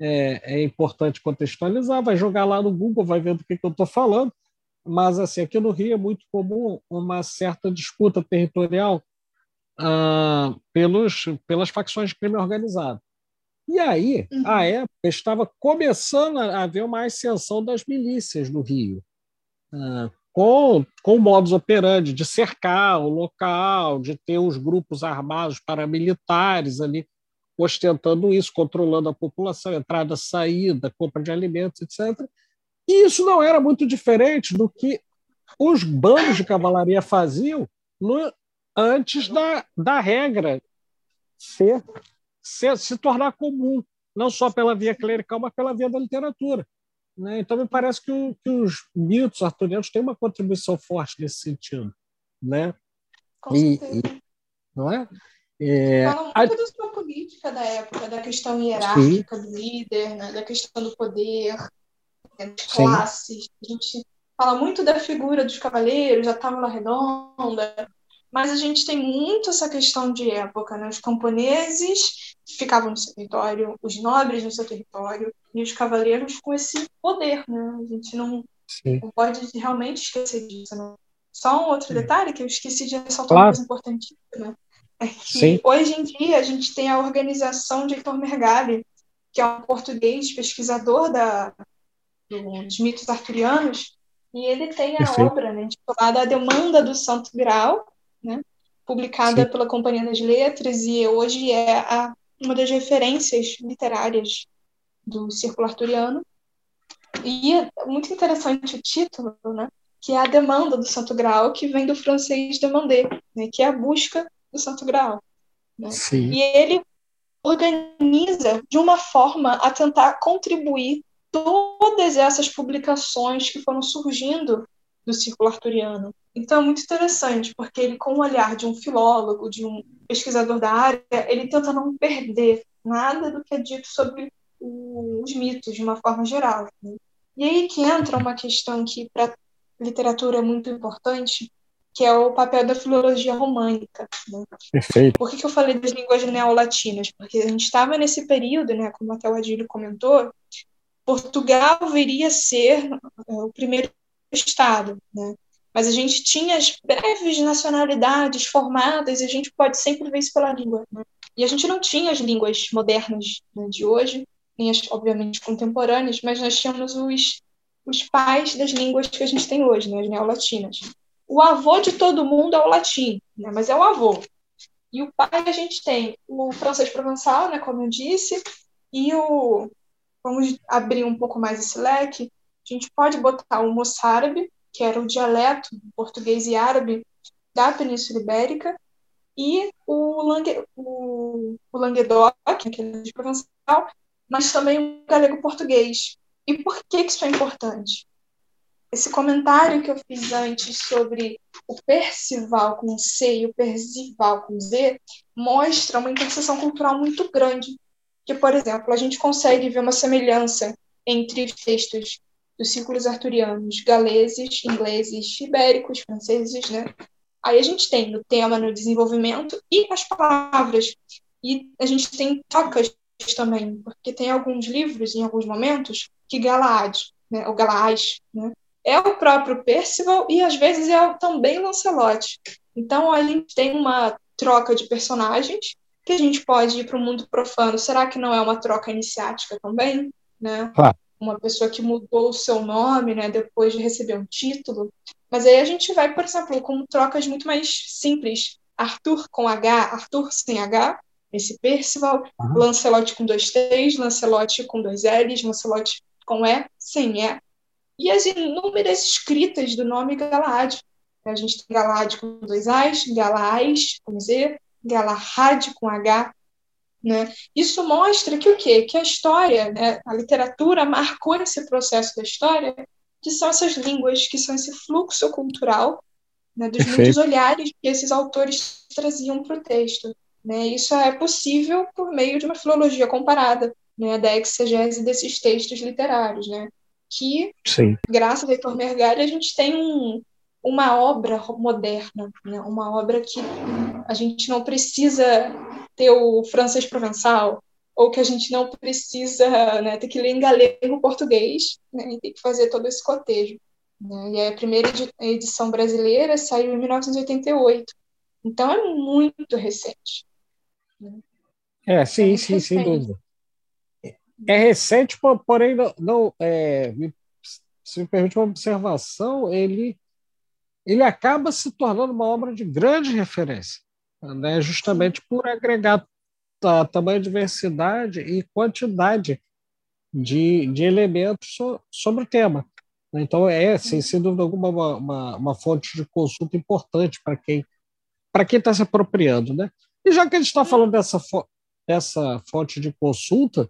é, é, importante contextualizar, vai jogar lá no Google, vai ver do que, que eu estou falando, mas assim, aqui no Rio é muito comum uma certa disputa territorial ah, pelos, pelas facções de crime organizado. E aí, uhum. a época, estava começando a haver uma ascensão das milícias no Rio, ah, com, com modus operandi de cercar o local, de ter os grupos armados paramilitares ali ostentando isso, controlando a população, entrada, saída, compra de alimentos, etc. E isso não era muito diferente do que os bandos de cavalaria faziam no, antes da, da regra ser, ser, se tornar comum, não só pela via clerical, mas pela via da literatura. Né? Então, me parece que, o, que, os mitos arturianos têm uma contribuição forte nesse sentido. Né? E, e, não é? É, Falam muito a... da sua política da época, da questão hierárquica Sim. do líder, né? da questão do poder, das classes. A gente fala muito da figura dos cavaleiros, da tábua redonda, mas a gente tem muito essa questão de época, né? Os camponeses ficavam no seu território, os nobres no seu território, e os cavaleiros com esse poder, né? A gente não, não pode realmente esquecer disso, né? Só um outro detalhe que eu esqueci de ressaltar claro. uma coisa importantíssima, né? Sim. hoje em dia a gente tem a organização de Heitor Mergali, que é um português pesquisador da, dos mitos arturianos, e ele tem a Perfeito. obra né, intitulada A Demanda do Santo Graal, né, publicada Sim. pela Companhia das Letras, e hoje é a, uma das referências literárias do Círculo Arturiano. E é muito interessante o título, né, que é A Demanda do Santo Graal, que vem do francês demander, né, que é a busca do Santo Graal. Né? E ele organiza de uma forma a tentar contribuir todas essas publicações que foram surgindo do círculo arturiano. Então é muito interessante, porque ele, com o olhar de um filólogo, de um pesquisador da área, ele tenta não perder nada do que é dito sobre os mitos, de uma forma geral. Né? E aí que entra uma questão que, para a literatura, é muito importante, que é o papel da filologia românica. Né? Perfeito. Por que, que eu falei das línguas neolatinas? Porque a gente estava nesse período, né, como até o Adílio comentou, Portugal viria a ser é, o primeiro Estado, né? mas a gente tinha as breves nacionalidades formadas e a gente pode sempre ver isso pela língua. Né? E a gente não tinha as línguas modernas né, de hoje, nem as, obviamente, contemporâneas, mas nós tínhamos os, os pais das línguas que a gente tem hoje, né, as neolatinas. O avô de todo mundo é o latim, né, mas é o avô. E o pai a gente tem o francês provençal, né, como eu disse, e o vamos abrir um pouco mais esse leque, a gente pode botar o moçárabe, que era o dialeto português e árabe da Península Ibérica, e o, Langue, o, o Languedoc, que é provençal, mas também o galego-português. E por que, que isso é importante? Esse comentário que eu fiz antes sobre o Percival com C e o Percival com Z mostra uma interseção cultural muito grande que, por exemplo, a gente consegue ver uma semelhança entre textos dos círculos arturianos galeses, ingleses, ibéricos, franceses, né? Aí a gente tem o tema no desenvolvimento e as palavras. E a gente tem trocas também, porque tem alguns livros, em alguns momentos, que Galaad, né, o Galaás, né, é o próprio Percival e às vezes é também Lancelot. Então a gente tem uma troca de personagens que a gente pode ir para o mundo profano. Será que não é uma troca iniciática também? Né? Claro. Uma pessoa que mudou o seu nome né, depois de receber um título. Mas aí a gente vai, por exemplo, com trocas muito mais simples. Arthur com H, Arthur sem H, esse Percival, uhum. Lancelot com dois T's, Lancelot com dois L's, Lancelot com E, sem E. E as inúmeras escritas do nome Galahad. A gente tem Galahad com dois A's, Galahaz com Z, Galahad com H. Né? Isso mostra que o quê? Que a história, né, a literatura marcou esse processo da história, que são essas línguas, que são esse fluxo cultural né, dos Perfeito. muitos olhares que esses autores traziam para o texto. Né? Isso é possível por meio de uma filologia comparada, né, da exegese desses textos literários, né? Que, Sim. graças a Heitor Mergali, a gente tem um, uma obra moderna, né? uma obra que a gente não precisa ter o francês provençal, ou que a gente não precisa né, ter que ler em galego português, né, e ter que fazer todo esse cotejo. Né? E a primeira edição brasileira saiu em 1988, então é muito recente. Né? É, sim, é sim, recente. sem dúvida. É recente, porém, não, não é, se me permite uma observação, ele ele acaba se tornando uma obra de grande referência, né? justamente por agregar a tamanha diversidade e quantidade de, de elementos so, sobre o tema. Então, é, sem, sem dúvida alguma, uma, uma, uma fonte de consulta importante para quem para quem está se apropriando. Né? E já que a gente está falando dessa, dessa fonte de consulta,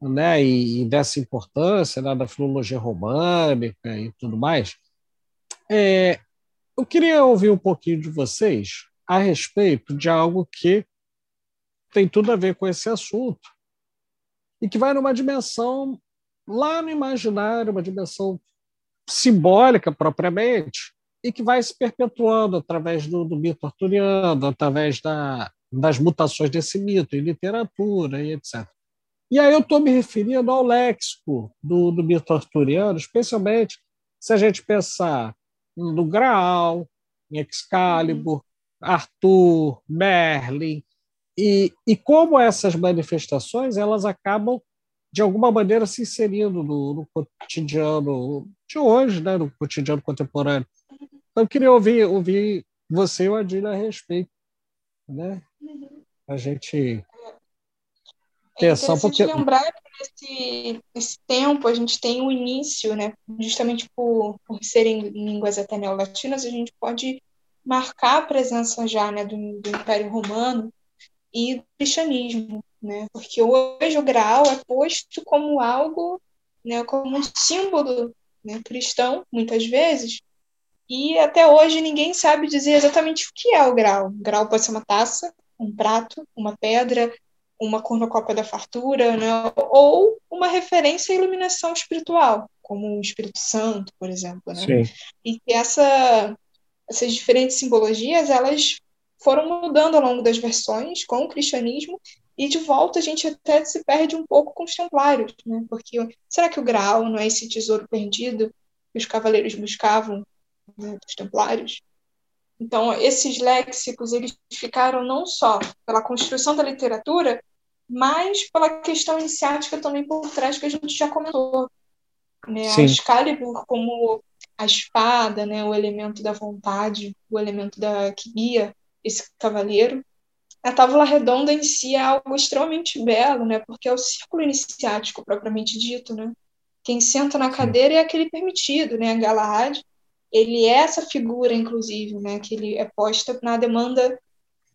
né, e, e dessa importância né, da filologia românica e tudo mais, é, eu queria ouvir um pouquinho de vocês a respeito de algo que tem tudo a ver com esse assunto e que vai numa dimensão lá no imaginário, uma dimensão simbólica propriamente, e que vai se perpetuando através do, do mito arturiano, através da, das mutações desse mito em literatura e etc. E aí eu estou me referindo ao léxico do, do mito arturiano, especialmente se a gente pensar no Graal, em Excalibur, Arthur, Merlin, e, e como essas manifestações elas acabam de alguma maneira se inserindo no, no cotidiano de hoje, né, no cotidiano contemporâneo. Então, eu queria ouvir, ouvir você e o Adílio a respeito. Né? A gente pensar é um pouquinho. lembrar que nesse, nesse tempo a gente tem o início, né? justamente por, por serem línguas até neolatinas, a gente pode marcar a presença já né, do, do Império Romano e do cristianismo, né? porque hoje o Graal é posto como algo, né, como um símbolo né, cristão, muitas vezes, e até hoje ninguém sabe dizer exatamente o que é o grau. O grau pode ser uma taça, um prato, uma pedra, uma cornucópia da fartura, né? ou uma referência à iluminação espiritual, como o Espírito Santo, por exemplo. Né? E que essa, essas diferentes simbologias elas foram mudando ao longo das versões com o cristianismo e de volta a gente até se perde um pouco com os templários, né? Porque será que o grau não é esse tesouro perdido que os cavaleiros buscavam né, dos templários. Então, esses léxicos eles ficaram não só pela construção da literatura, mas pela questão iniciática também por trás que a gente já comentou. Né? A Excalibur como a espada, né? o elemento da vontade, o elemento da que guia esse cavaleiro. A tábua redonda em si é algo extremamente belo, né? porque é o círculo iniciático propriamente dito. Né? Quem senta na cadeira é aquele permitido, né? Galahad, ele é essa figura, inclusive, né, que ele é posta na demanda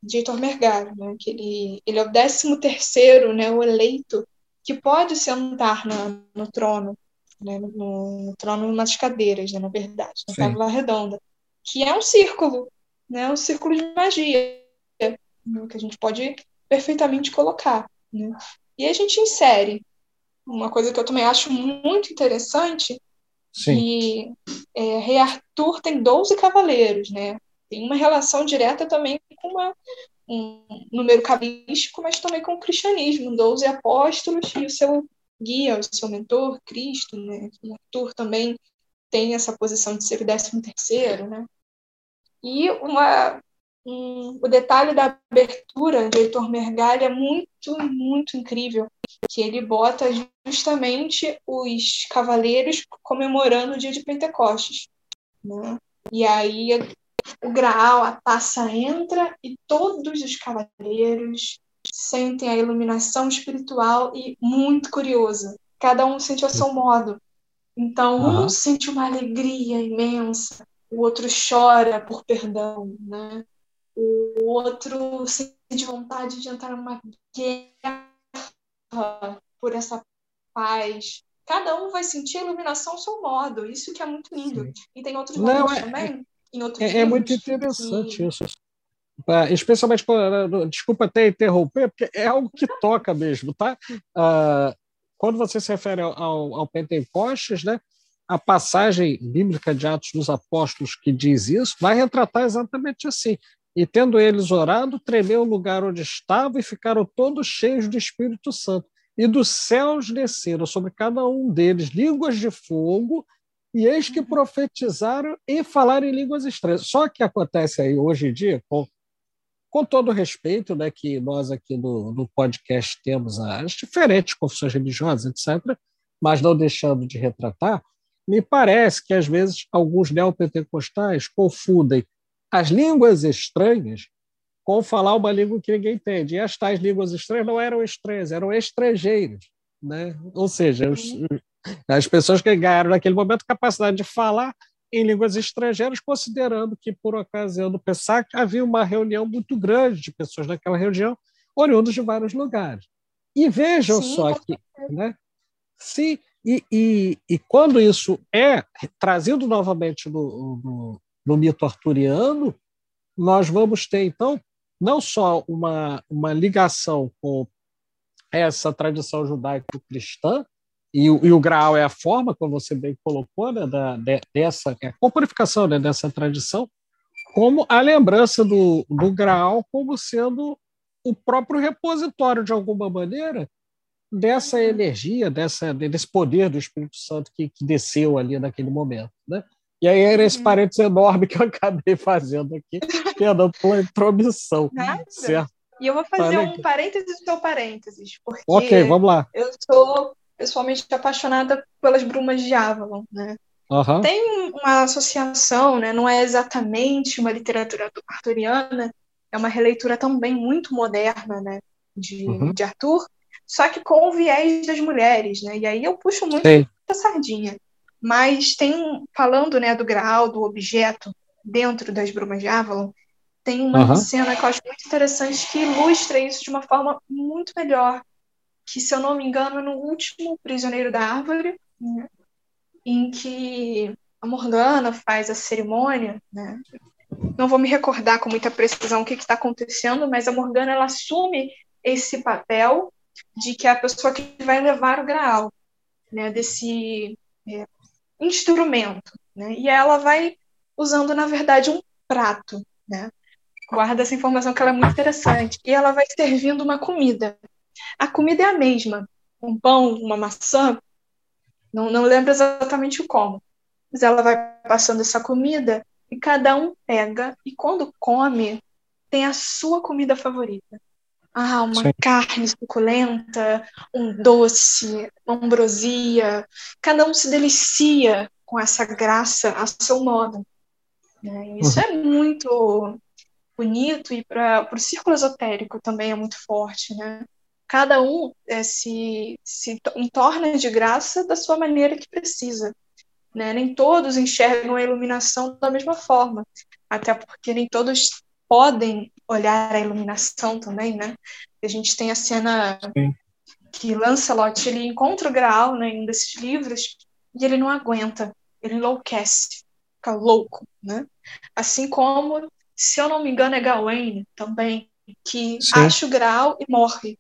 de Heitor Mergaro, né, que ele, ele é o décimo terceiro, né, o eleito, que pode sentar na, no trono, né, no, no, trono nas cadeiras, né, na verdade, na tábua redonda, que é um círculo, né, um círculo de magia, né, que a gente pode perfeitamente colocar. Né. E a gente insere uma coisa que eu também acho muito interessante, Sim. E é, Rei Arthur tem 12 cavaleiros, né? Tem uma relação direta também com uma, um número cabalístico, mas também com o cristianismo, 12 apóstolos e o seu guia, o seu mentor, Cristo, né? Arthur também tem essa posição de ser o décimo terceiro, né? E uma, um, o detalhe da abertura de Heitor Mergalha é muito, muito incrível, que ele bota justamente os cavaleiros comemorando o dia de Pentecostes. Né? E aí o Graal, a taça entra e todos os cavaleiros sentem a iluminação espiritual e muito curiosa. Cada um sente a seu modo. Então, uhum. um sente uma alegria imensa, o outro chora por perdão, né? o outro sente vontade de entrar numa guerra por essa paz. Cada um vai sentir a iluminação ao seu modo. Isso que é muito lindo. E tem outros Não, é, também. Em outros é, é muito interessante que... isso. Especialmente, desculpa até interromper, porque é algo que toca mesmo, tá? Uh, quando você se refere ao, ao Pentecostes, né? a passagem bíblica de Atos dos Apóstolos que diz isso vai retratar exatamente assim. E tendo eles orado, tremeu o lugar onde estavam e ficaram todos cheios do Espírito Santo. E dos céus desceram sobre cada um deles línguas de fogo, e eis que uhum. profetizaram e falaram em línguas estranhas. Só que acontece aí hoje em dia, com, com todo o respeito né, que nós aqui no, no podcast temos as diferentes confissões religiosas, etc., mas não deixando de retratar, me parece que às vezes alguns neopentecostais confundem as línguas estranhas com falar uma língua que ninguém entende. E as tais línguas estranhas não eram estranhas, eram estrangeiros. Né? Ou seja, os, As pessoas que ganharam naquele momento capacidade de falar em línguas estrangeiras, considerando que, por ocasião do PESAC, havia uma reunião muito grande de pessoas naquela região, oriundos de vários lugares. E vejam Sim, só que. Né, se, e, e, e, quando isso é trazido novamente no, no, no mito arturiano, nós vamos ter, então, não só uma, uma ligação com essa tradição judaico-cristã, e, e, o Graal é a forma, como você bem colocou, né, da, de, dessa é a corporificação né, dessa tradição, como a lembrança do, do Graal como sendo o próprio repositório, de alguma maneira, dessa energia, dessa, desse poder do Espírito Santo que, que desceu ali naquele momento. Né? E aí era esse uhum. parênteses enorme que eu acabei fazendo aqui, perdão pela intromissão. Nada. Certo? E eu vou fazer um parênteses do seu parênteses, porque ok, vamos lá. eu sou pessoalmente apaixonada pelas brumas de Avalon, né? Uhum. Tem uma associação, né? não é exatamente uma literatura arturiana, é uma releitura também muito moderna né? de, uhum. de Arthur, só que com o viés das mulheres, né? E aí eu puxo muito Sim. a sardinha. Mas tem, falando né, do grau, do objeto dentro das brumas de Avalon, tem uma uhum. cena que eu acho muito interessante que ilustra isso de uma forma muito melhor. Que, se eu não me engano, é no último Prisioneiro da Árvore, né, em que a Morgana faz a cerimônia, né? Não vou me recordar com muita precisão o que está acontecendo, mas a Morgana ela assume esse papel de que é a pessoa que vai levar o graal, né, desse é, instrumento, né, e ela vai usando, na verdade, um prato, né, guarda essa informação que ela é muito interessante, e ela vai servindo uma comida. A comida é a mesma, um pão, uma maçã, não, não lembro exatamente como, mas ela vai passando essa comida e cada um pega e quando come tem a sua comida favorita. Ah, uma Sim. carne suculenta, um doce, uma ambrosia. Cada um se delicia com essa graça a seu modo. Né? Isso uhum. é muito bonito e para o círculo esotérico também é muito forte. Né? Cada um é, se, se torna de graça da sua maneira que precisa. Né? Nem todos enxergam a iluminação da mesma forma, até porque nem todos podem olhar a iluminação também, né? A gente tem a cena Sim. que Lancelot ele encontra o Graal né, em um desses livros e ele não aguenta, ele enlouquece, fica louco, né? Assim como, se eu não me engano, é Gawain também, que Sim. acha o Graal e morre.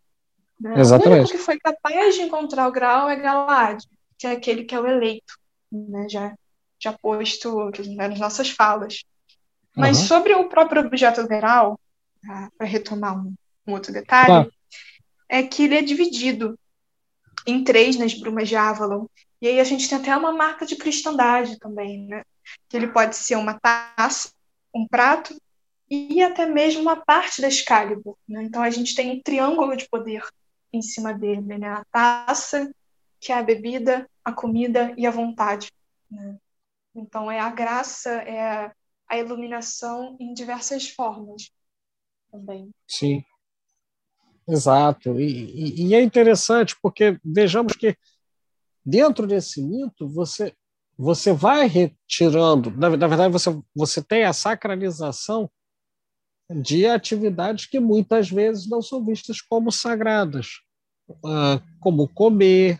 Né? Exatamente. O único que foi capaz de encontrar o Graal é Galad, que é aquele que é o eleito, né? já, já posto nas nossas falas. Mas uhum. sobre o próprio objeto geral, para retomar um, um, outro detalhe, é que ele é dividido em três nas brumas de Avalon. E aí a gente tem até uma marca de cristandade também, né? Que ele pode ser uma taça, um prato e até mesmo uma parte da Excalibur. Né? Então a gente tem um triângulo de poder em cima dele, né? A taça, que é a bebida, a comida e a vontade. Né? Então é a graça, é a iluminação em diversas formas também. Sim, exato. E, e, e, é interessante porque vejamos que dentro desse mito você você vai retirando, na, na verdade você você tem a sacralização de atividades que muitas vezes não são vistas como sagradas, uh, como comer,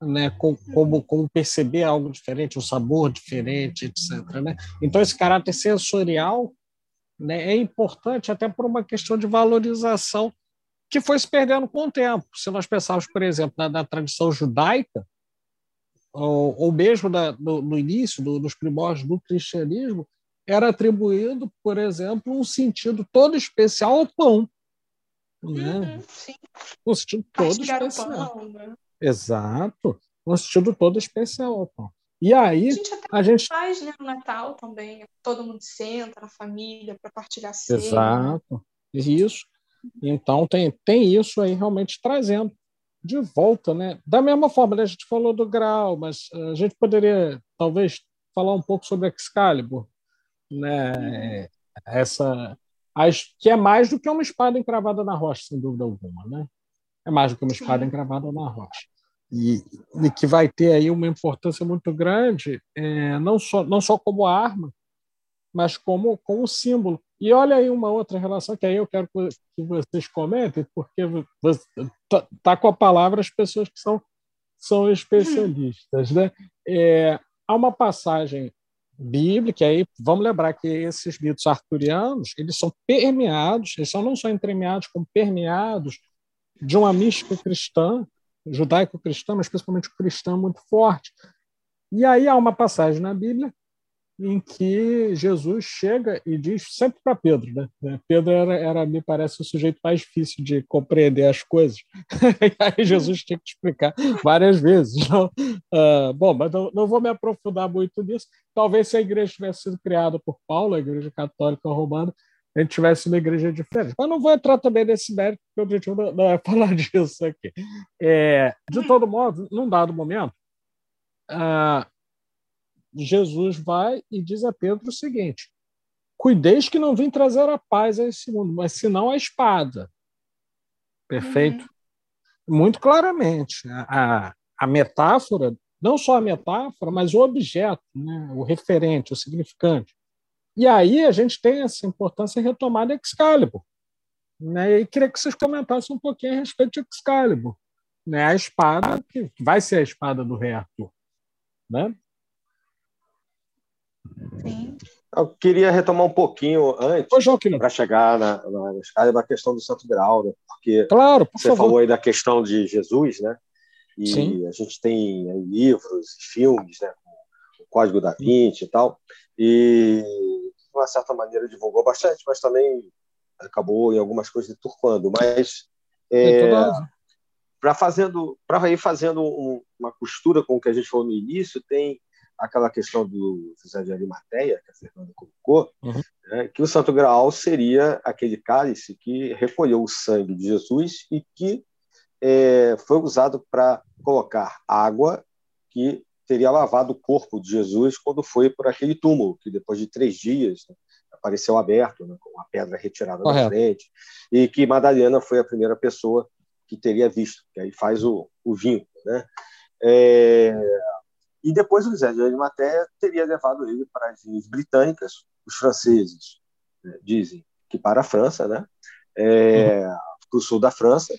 né, como, como perceber algo diferente, um sabor diferente, etc. Né? Então, esse caráter sensorial né, é importante até por uma questão de valorização que foi se perdendo com o tempo. Se nós pensarmos, por exemplo, na, na tradição judaica, ou, ou mesmo na, no, no, início, do, nos primórdios do cristianismo, era atribuído, por exemplo, um sentido todo especial ao pão. Né? Uhum, um sentido todo especial. Pão, né? Exato. Um sentido todo especial. Pô. E aí, a gente até a gente... faz né, no Natal também. Todo mundo senta na família para partilhar ceia. Exato. Isso. Então, tem, tem isso aí realmente trazendo de volta, né? Da mesma forma, né, a gente falou do grau, mas a gente poderia, talvez, falar um pouco sobre Excalibur, né? Uhum. Essa, que é mais do que uma espada encravada na rocha, sem dúvida alguma, né? É mais do que uma espada encravada na rocha. e, e, que vai ter aí uma importância muito grande, é, não, só, não só como arma, mas como, como símbolo. E olha aí uma outra relação que aí eu quero que vocês comentem, porque está tá com a palavra as pessoas que são, são especialistas. Né? É, há uma passagem bíblica, aí vamos lembrar que esses mitos arturianos eles são permeados, eles são não só entremeados, como permeados de uma mística cristã, judaico-cristã, mas principalmente cristã muito forte. E aí há uma passagem na Bíblia em que Jesus chega e diz sempre para Pedro, né? É, Pedro era, era, me parece, o sujeito mais difícil de compreender as coisas. e aí Jesus tinha que explicar várias vezes. Não? Uh, bom, mas não, não, vou me aprofundar muito nisso. Talvez se a igreja tivesse sido criada por Paulo, a igreja católica romana, a gente tivesse uma igreja diferente. Mas não vou entrar também nesse mérito, porque o objetivo não é falar disso aqui. É, de todo modo, num dado momento, uh, Jesus vai e diz a Pedro o seguinte: Cuideis que não vim trazer a paz a esse mundo, mas senão a espada. Perfeito? Uhum. Muito claramente. A, a metáfora, não só a metáfora, mas o objeto, né? o referente, o significante. E aí a gente tem essa importância retomada Excalibur. Né? E queria que vocês comentassem um pouquinho a respeito de Excalibur. Né? A espada, que vai ser a espada do rei Arthur. Né? Sim. Eu queria retomar um pouquinho antes, para chegar na, na, na, questão do Santo Grau, né? porque claro, por você favor. falou aí da questão de Jesus, né? E Sim. a gente tem livros, filmes, né? O Código da Vinci e tal, e de uma certa maneira divulgou bastante, mas também acabou em algumas coisas deturpando. Mas é, para fazendo, para ir fazendo um, uma costura com o que a gente falou no início, tem aquela questão do José de Arimateia, que a Fernanda colocou, uhum. né, que o Santo Graal seria aquele cálice que recolheu o sangue de Jesus e que é, foi usado para colocar água que teria lavado o corpo de Jesus quando foi por aquele túmulo, que depois de três dias né, apareceu aberto, né, com a pedra retirada Correto. da frente, e que Madalena foi a primeira pessoa que teria visto, que aí faz o, o vinho. Né? É, e depois o José de Arimateia teria levado ele para as ilhas britânicas. Os franceses né, dizem que para a França, né? É, uhum. para o sul da França,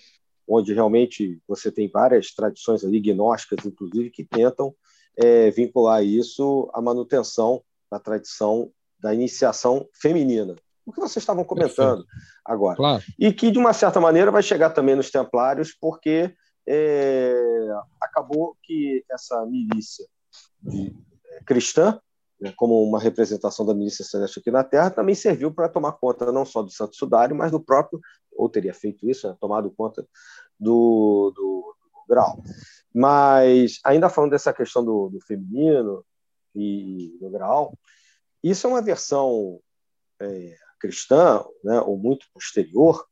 onde realmente você tem várias tradições ali, gnósticas, inclusive, que tentam é, vincular isso à manutenção da tradição da iniciação feminina. O que vocês estavam comentando Perfeito. agora. Claro. E que, de uma certa maneira, vai chegar também nos templários, porque é, acabou que essa milícia de, é, cristã, né, como uma representação da milícia celeste aqui na Terra, também serviu para tomar conta não só do Santo Sudário, mas do próprio, ou teria feito isso, né, tomado conta do, do, do grau. Mas, ainda falando dessa questão do, do feminino e do grau, isso é uma versão é, cristã, né, ou muito posterior,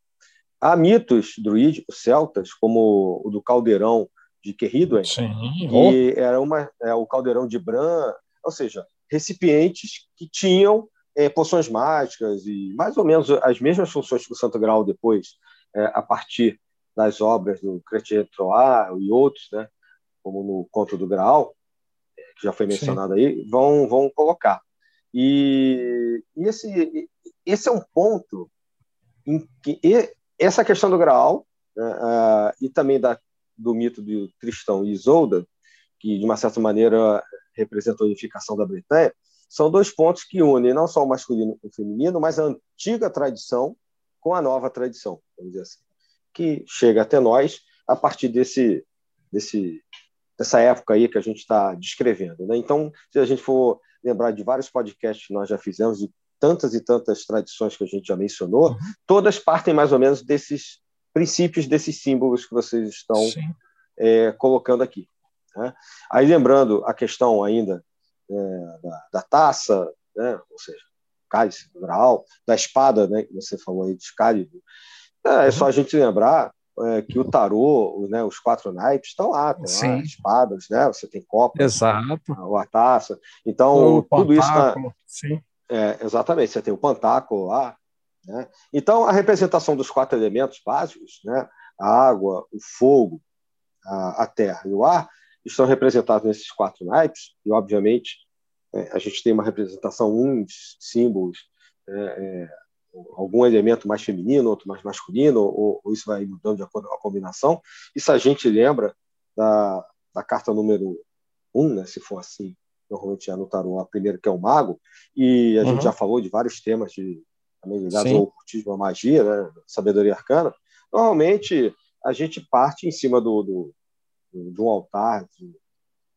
Há mitos druídicos celtas, como o do caldeirão de Querridwen, que era uma, é, o caldeirão de Bran, ou seja, recipientes que tinham é, poções mágicas e mais ou menos as mesmas funções que o Santo Graal depois, é, a partir das obras do Chrétien de Troyes e outros, né, como no Conto do Graal, é, que já foi mencionado Sim. aí, vão, vão colocar. E, e esse, esse é um ponto em que essa questão do Graal né, uh, e também da, do mito do Tristão e Isolda, que de uma certa maneira representa a unificação da Bretanha, são dois pontos que unem não só o masculino e o feminino, mas a antiga tradição com a nova tradição, vamos dizer assim, que chega até nós a partir desse, desse dessa época aí que a gente está descrevendo. Né? Então, se a gente for lembrar de vários podcasts que nós já fizemos, de tantas e tantas tradições que a gente já mencionou, uhum. todas partem mais ou menos desses princípios, desses símbolos que vocês estão é, colocando aqui. Né? Aí, lembrando a questão ainda é, da, da, taça, né? ou seja, cálice, grau, da espada, né, que você falou aí de Excalibur, é, é uhum. só a gente lembrar é, que o tarô, né, os quatro naipes estão lá, tem lá espadas, né? Você tem copa, Exato. a, taça. Então, o tudo isso tá, Sim. É, exatamente, você tem o pantáculo lá. Né? Então, a representação dos quatro elementos básicos, né? a água, o fogo, a, a terra e o ar estão representados nesses quatro naipes, e obviamente é, a gente tem uma representação, uns símbolos, é, é, algum elemento mais feminino, outro mais masculino, ou, ou, isso vai mudando de acordo com a combinação. Isso a gente lembra da, da carta número um, né, se for assim, normalmente é no tarô, a primeira que é o mago, e a uhum. gente já falou de vários temas de, também ligados ao ocultismo, à magia, né, sabedoria arcana. Normalmente a gente parte em cima do, do de um altar, de,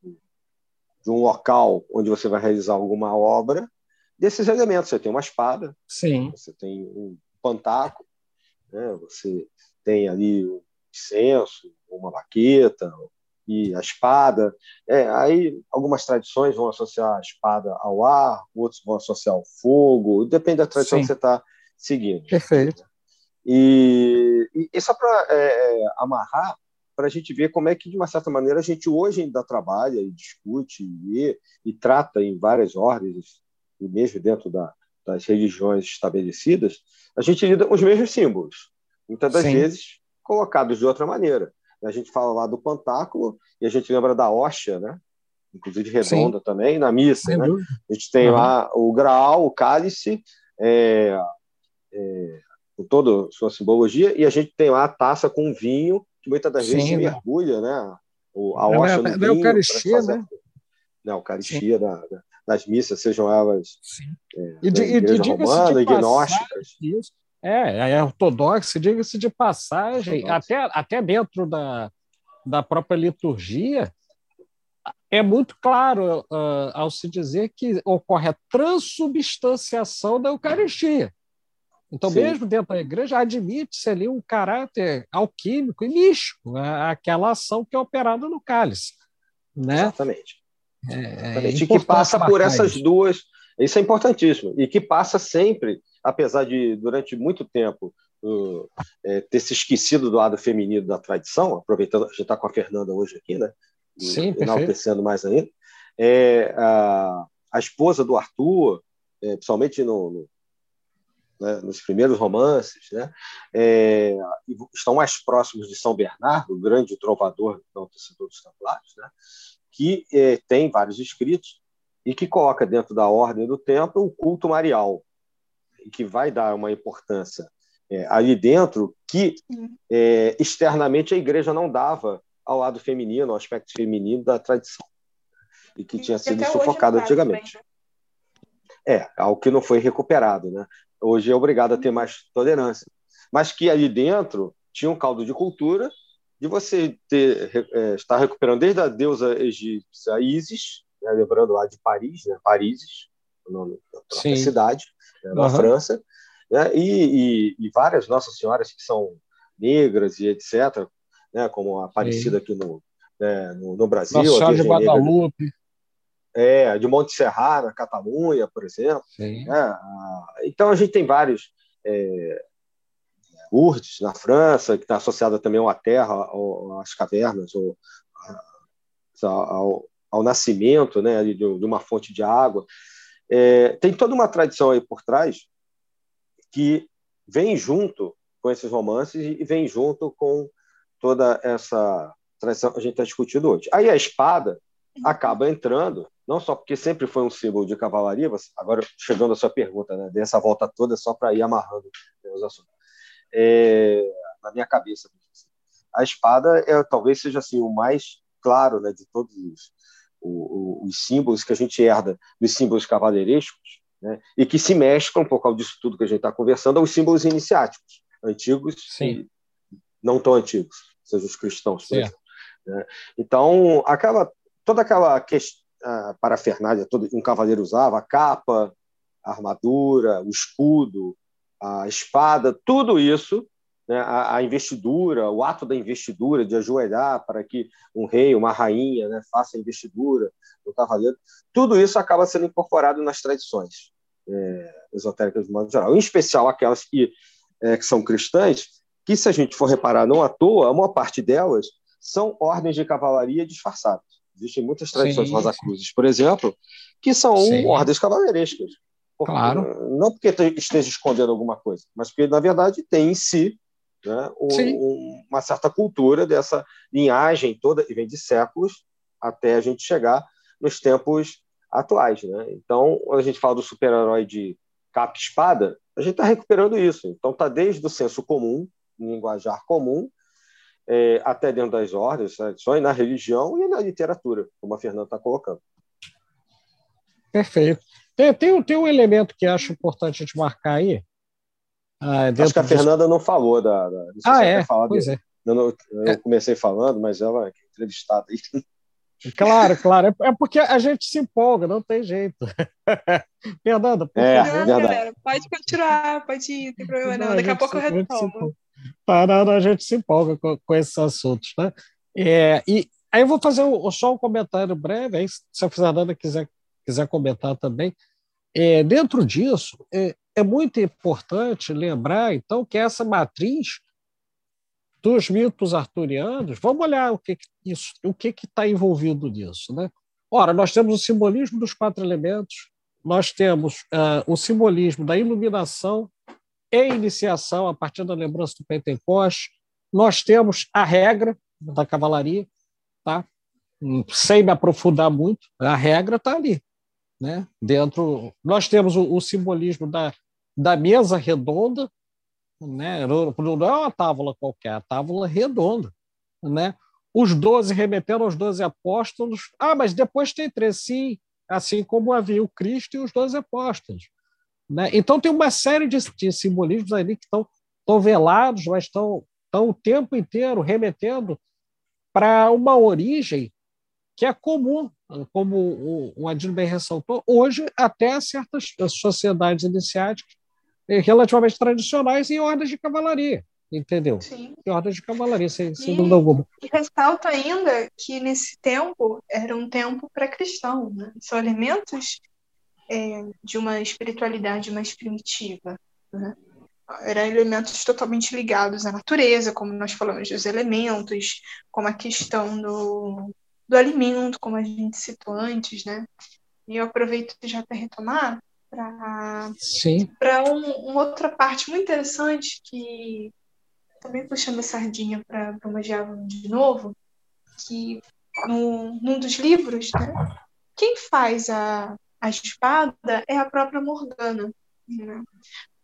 de um local onde você vai realizar alguma obra, desses elementos. Você tem uma espada, Sim. você tem um pantaco, né? você tem ali um incenso, uma baqueta e a espada. É, aí algumas tradições vão associar a espada ao ar, outros vão associar ao fogo, depende da tradição Sim. que você está seguindo. Perfeito. E, e só para é, é, amarrar, para a gente ver como é que, de uma certa maneira, a gente hoje ainda trabalha e discute e, e trata em várias ordens, e mesmo dentro da, das religiões estabelecidas, a gente lida com os mesmos símbolos, muitas das Sim. vezes colocados de outra maneira. A gente fala lá do pantáculo e a gente lembra da hóstia, né? inclusive redonda Sim. também, na missa. Né? A gente tem uhum. lá o graal, o cálice, é, é, com toda a sua simbologia, e a gente tem lá a taça com vinho que muitas das Sim, vezes né? mergulha, né? O, a hóstia é, no vinho. É Eucaristia, né? Não, Eucaristia das missas, sejam elas é, e, de, igreja romana. Isso. É, é ortodoxo, diga-se de passagem, até, até dentro da, da própria liturgia, é muito claro uh, ao se dizer que ocorre a transubstanciação da Eucaristia. Então, Sim. mesmo dentro da igreja, admite-se ali um caráter alquímico e místico, né? aquela ação que é operada no cálice. Né? Exatamente. É, Exatamente. É e que passa por essas duas. Isso é importantíssimo. E que passa sempre, apesar de, durante muito tempo, uh, é, ter se esquecido do lado feminino da tradição, aproveitando, a gente está com a Fernanda hoje aqui, né? Sim, enaltecendo mais ainda. É, a, a esposa do Arthur, é, principalmente no, no né, nos primeiros romances, né, é, estão mais próximos de São Bernardo, o grande trovador não antecessor dos Templários, né, que é, tem vários escritos e que coloca dentro da ordem do templo o culto marial, e que vai dar uma importância é, ali dentro que é, externamente a igreja não dava ao lado feminino, ao aspecto feminino da tradição, e que tinha sido sufocado antigamente. Também, né? É, algo que não foi recuperado, né? Hoje é obrigado a ter mais tolerância. Mas que ali dentro tinha um caldo de cultura de você ter, é, estar recuperando desde a deusa egípcia Isis, né, lembrando lá de Paris, né, Parises, o nome da cidade, né, na uhum. França, né, e, e, e, várias Nossas Senhoras que são negras e etc., né, como a Aparecida aqui no, né, no, no, Brasil. Nossa Senhora de Guadalupe. É, de Monte Serra, na Catalunha, por exemplo. Né? Então, a gente tem vários. É, Urdes, na França, que está associada também à terra, às cavernas, ou, ao, ao, nascimento né, de, de, uma fonte de água. É, tem toda uma tradição aí por trás que vem junto com esses romances e vem junto com toda essa tradição que a gente está discutindo hoje. Aí a espada acaba entrando não só porque sempre foi um símbolo de cavalaria, agora chegando à sua pergunta, né, dessa volta toda só para ir amarrando né, os assuntos. É, na minha cabeça, a espada é talvez seja assim o mais claro, né, de todos os, os, os símbolos que a gente herda dos símbolos cavaleirescos, né, e que se mesclam por causa disso tudo que a gente está conversando aos símbolos iniciáticos, antigos Sim. e não tão antigos, seja os cristãos, por exemplo. Né? Então, acaba toda aquela questão a parafernália um cavaleiro usava, a capa, a armadura, o escudo, a espada, tudo isso, né, a, a, investidura, o ato da investidura, de ajoelhar para que um rei, uma rainha né, faça a investidura do cavaleiro, tudo isso acaba sendo incorporado nas tradições é, esotéricas de modo geral, em especial aquelas que, é, que são cristãs, que se a gente for reparar não à toa, a maior parte delas são ordens de cavalaria disfarçadas. Existem muitas tradições sim, Rosa Cruzes, por exemplo, que são sim. ordens cavaleirescas. Claro. Não porque esteja escondendo alguma coisa, mas porque, na verdade, tem em si né, um, uma certa cultura dessa linhagem toda, que vem de séculos, até a gente chegar nos tempos atuais. Né? Então, quando a gente fala do super-herói de capa e espada, a gente está recuperando isso. Então, está desde o senso comum, linguajar comum, é, até dentro das ordens, tradições, na religião e na literatura, como a Fernanda está colocando. Perfeito. Tem, tem, tem um elemento que acho importante a gente marcar aí. Ah, acho que a Fernanda não falou da. da não ah, é? Pois é. Eu, não, eu é. comecei falando, mas ela é entrevistada aí. Claro, claro. É, é porque a gente se empolga, não tem jeito. Fernanda, por é, favor. Não, galera, pode continuar, pode ir, não tem problema não. não. Daqui a, a pouco eu retomo. A gente se empolga com, com esses assuntos, né? É, e aí eu vou fazer só um comentário breve, aí se a Fernanda quiser, quiser comentar também. É, dentro disso, é, é muito importante lembrar, então, que essa matriz dos mitos arturianos, vamos olhar o que isso, o que está envolvido nisso, né? Ora, nós temos o simbolismo dos quatro elementos, nós temos uh, o simbolismo da iluminação e iniciação a partir da lembrança do Pentecoste, nós temos a regra da cavalaria, tá? Sem me aprofundar muito, a regra está ali, né? Dentro, nós temos o, o simbolismo da, da mesa redonda, né? Não é uma tábua qualquer, é a tábua redonda, né? Os doze remetendo aos doze apóstolos. Ah, mas depois tem três, sim, assim como havia o Cristo e os doze apóstolos. Né? Então tem uma série de, de simbolismos ali que estão, velados, mas estão o tempo inteiro remetendo para uma origem que é comum, como o, o bem ressaltou, hoje até certas sociedades iniciáticas relativamente tradicionais em ordens de cavalaria, entendeu? Sim. Em ordens de cavalaria, sem, sem dúvida alguma. E ressalto ainda que nesse tempo era um tempo pré-cristão, né? são elementos é, de uma espiritualidade mais primitiva, né? eram elementos totalmente ligados à natureza, como nós falamos dos elementos, como a questão do, do alimento, como a gente citou antes, né? E eu aproveito já para retomar para um, uma outra parte muito interessante que também puxando a sardinha para Javelin de novo, que no, num dos livros, né, quem faz a, a espada é a própria Morgana. Né?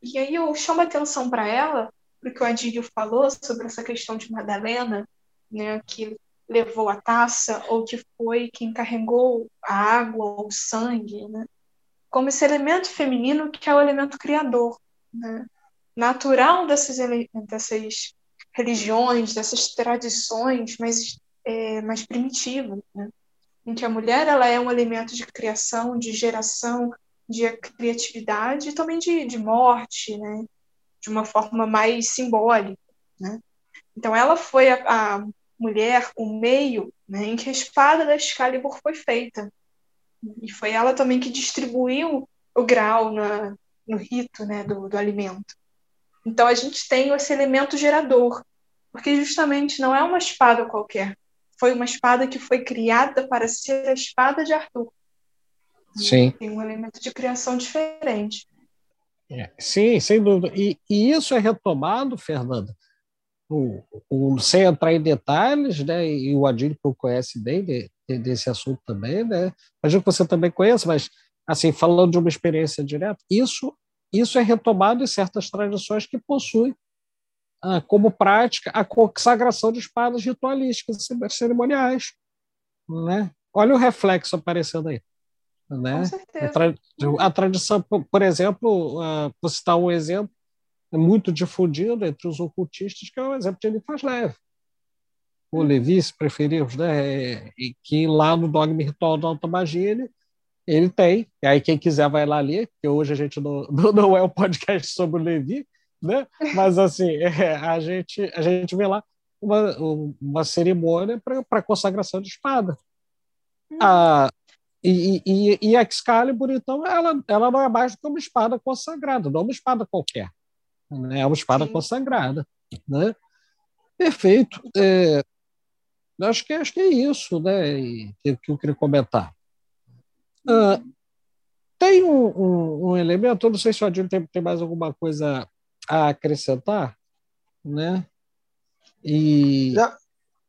E aí eu chamo a atenção para ela, porque o Adílio falou sobre essa questão de Madalena, né, que levou a taça, ou que foi quem carregou a água ou o sangue, né? como esse elemento feminino que é o elemento criador, né? natural dessas, dessas religiões, dessas tradições mais, é, mais primitivas, né? em que a mulher ela é um elemento de criação, de geração, de criatividade e também de, de morte, né? de uma forma mais simbólica. Né? Então, ela foi a, a mulher, o meio né, em que a espada da Excalibur foi feita. E foi ela também que distribuiu o grau na, no rito né, do, do alimento. Então a gente tem esse elemento gerador, porque justamente não é uma espada qualquer. Foi uma espada que foi criada para ser a espada de Arthur. Sim. Tem um elemento de criação diferente. É, sim, sem dúvida. E, e, isso é retomado, Fernanda, sem entrar em detalhes, né, e o Adílio conhece bem de, de, desse assunto também, né? Imagino que você também conheça, mas, assim, falando de uma experiência direta, isso, isso é retomado em certas tradições que possuem ah, como prática a consagração de espadas ritualísticas cerimoniais. Né? Olha o reflexo aparecendo aí. Né? A, tra a, tradição, por exemplo, uh, vou citar um exemplo, muito difundido entre os ocultistas, que é o exemplo de Eliphas Leve. O Levi, se preferirmos, né? E que lá no Dogma Ritual da Alta Magia ele, ele tem. E aí quem quiser vai lá ler, porque hoje a gente não, não é um podcast sobre o Levi, né? Mas assim, é, a, gente, a gente vê lá uma, uma cerimônia para consagração de espada. Hum. Ah, e, e, e Excalibur, então, ela, ela não é mais do que uma espada consagrada, não é uma espada qualquer. Né? É uma espada Sim. consagrada. Né? Perfeito. É, acho, que, acho que é isso né? E, que, que eu queria comentar. Ah, tem um, um, um, elemento, eu não sei se o Adilho tem, tem mais alguma coisa a acrescentar, né? E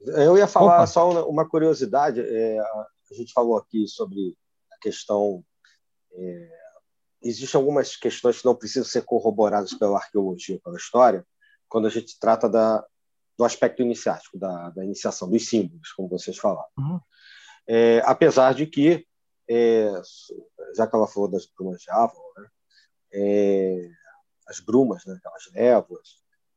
eu ia falar Opa. só uma curiosidade. É, a gente falou aqui sobre a questão. É, existem algumas questões que não precisam ser corroboradas pela arqueologia ou pela história, quando a gente trata da, do aspecto iniciático, da, da iniciação, dos símbolos, como vocês falaram. Uhum. É, apesar de que, é, já que ela falou das brumas de Avon, né, é, as brumas, né, aquelas névoas,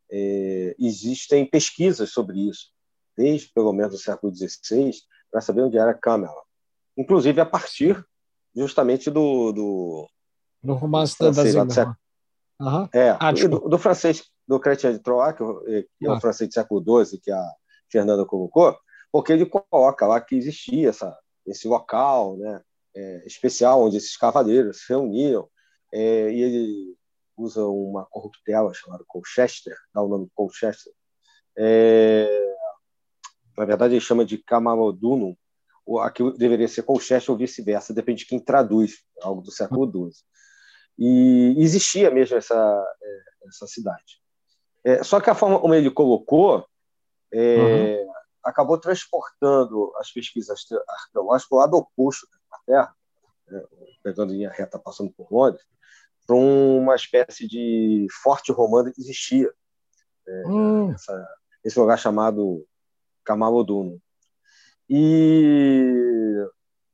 é, existem pesquisas sobre isso, desde pelo menos o século XVI, para saber onde era Câmara. Inclusive a partir justamente do. Do, do romance da Zimmer. Uhum. É, ah, do, do, francês, do Chrétien de Troyes, que, que é o ah. francês do século XII, que a Fernanda colocou, porque ele coloca lá que existia essa, esse local né, é, especial onde esses cavaleiros se reuniam, é, e ele usa uma corruptela chamada Colchester, dá o nome Colchester. É, na verdade, ele chama de Camalodunum, aquilo deveria ser Colchester ou vice-versa, depende de quem traduz, algo do século XII. E existia mesmo essa, é, essa cidade. É, só que a forma como ele colocou é, uhum. acabou transportando as pesquisas arqueológicas para o lado oposto da Inglaterra, né, pegando linha reta, passando por Londres, para uma espécie de forte romano que existia. É, hum. essa, esse lugar chamado Camaloduno. E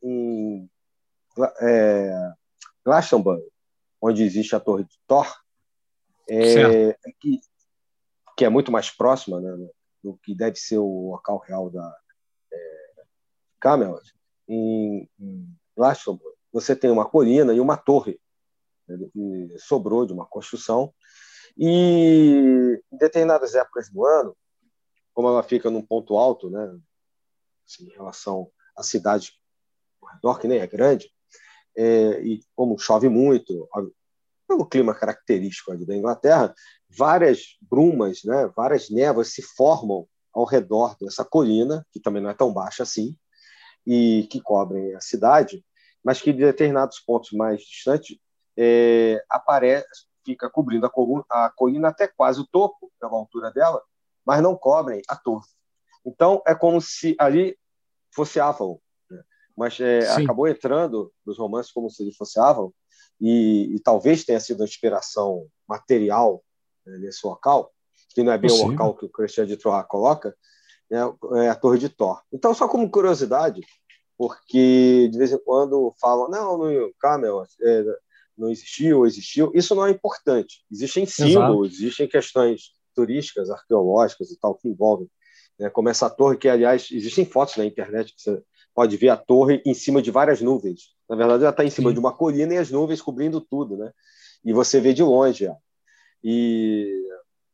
em é, Glastonbury, onde existe a Torre de Thor, é, que, que, é muito mais próxima né, do que deve ser o local real da é, Camelot, em, em Glastonbury, você tem uma colina e uma torre que sobrou de uma construção. E em determinadas épocas do ano, como ela fica num ponto alto, né, assim, em relação à cidade ao redor, que nem é grande, é, e como chove muito, pelo clima característico da Inglaterra, várias brumas, né, várias névoas se formam ao redor dessa colina, que também não é tão baixa assim, e que cobrem a cidade, mas que em determinados pontos mais distantes é, aparece, fica cobrindo a coluna, a colina até quase o topo, pela altura dela, mas não cobrem a torre. Então, é como se ali fosse Avalon? Mas é, acabou entrando nos romances como se ele fosse Avalon, e, e talvez tenha sido a inspiração material né, nesse local, que não é bem Possível. o local que o Christian de Troyes coloca, né, é a Torre de Thor. Então, só como curiosidade, porque de vez em quando falam, não, no Camelot, é, não existiu existiu, isso não é importante. Existem símbolos, Exato. existem questões turísticas, arqueológicas e tal que envolvem, né? como essa torre que, aliás, existem fotos na internet que você pode ver a torre em cima de várias nuvens. Na verdade, ela está em cima Sim. de uma colina e as nuvens cobrindo tudo, né? E você vê de longe. Ó. E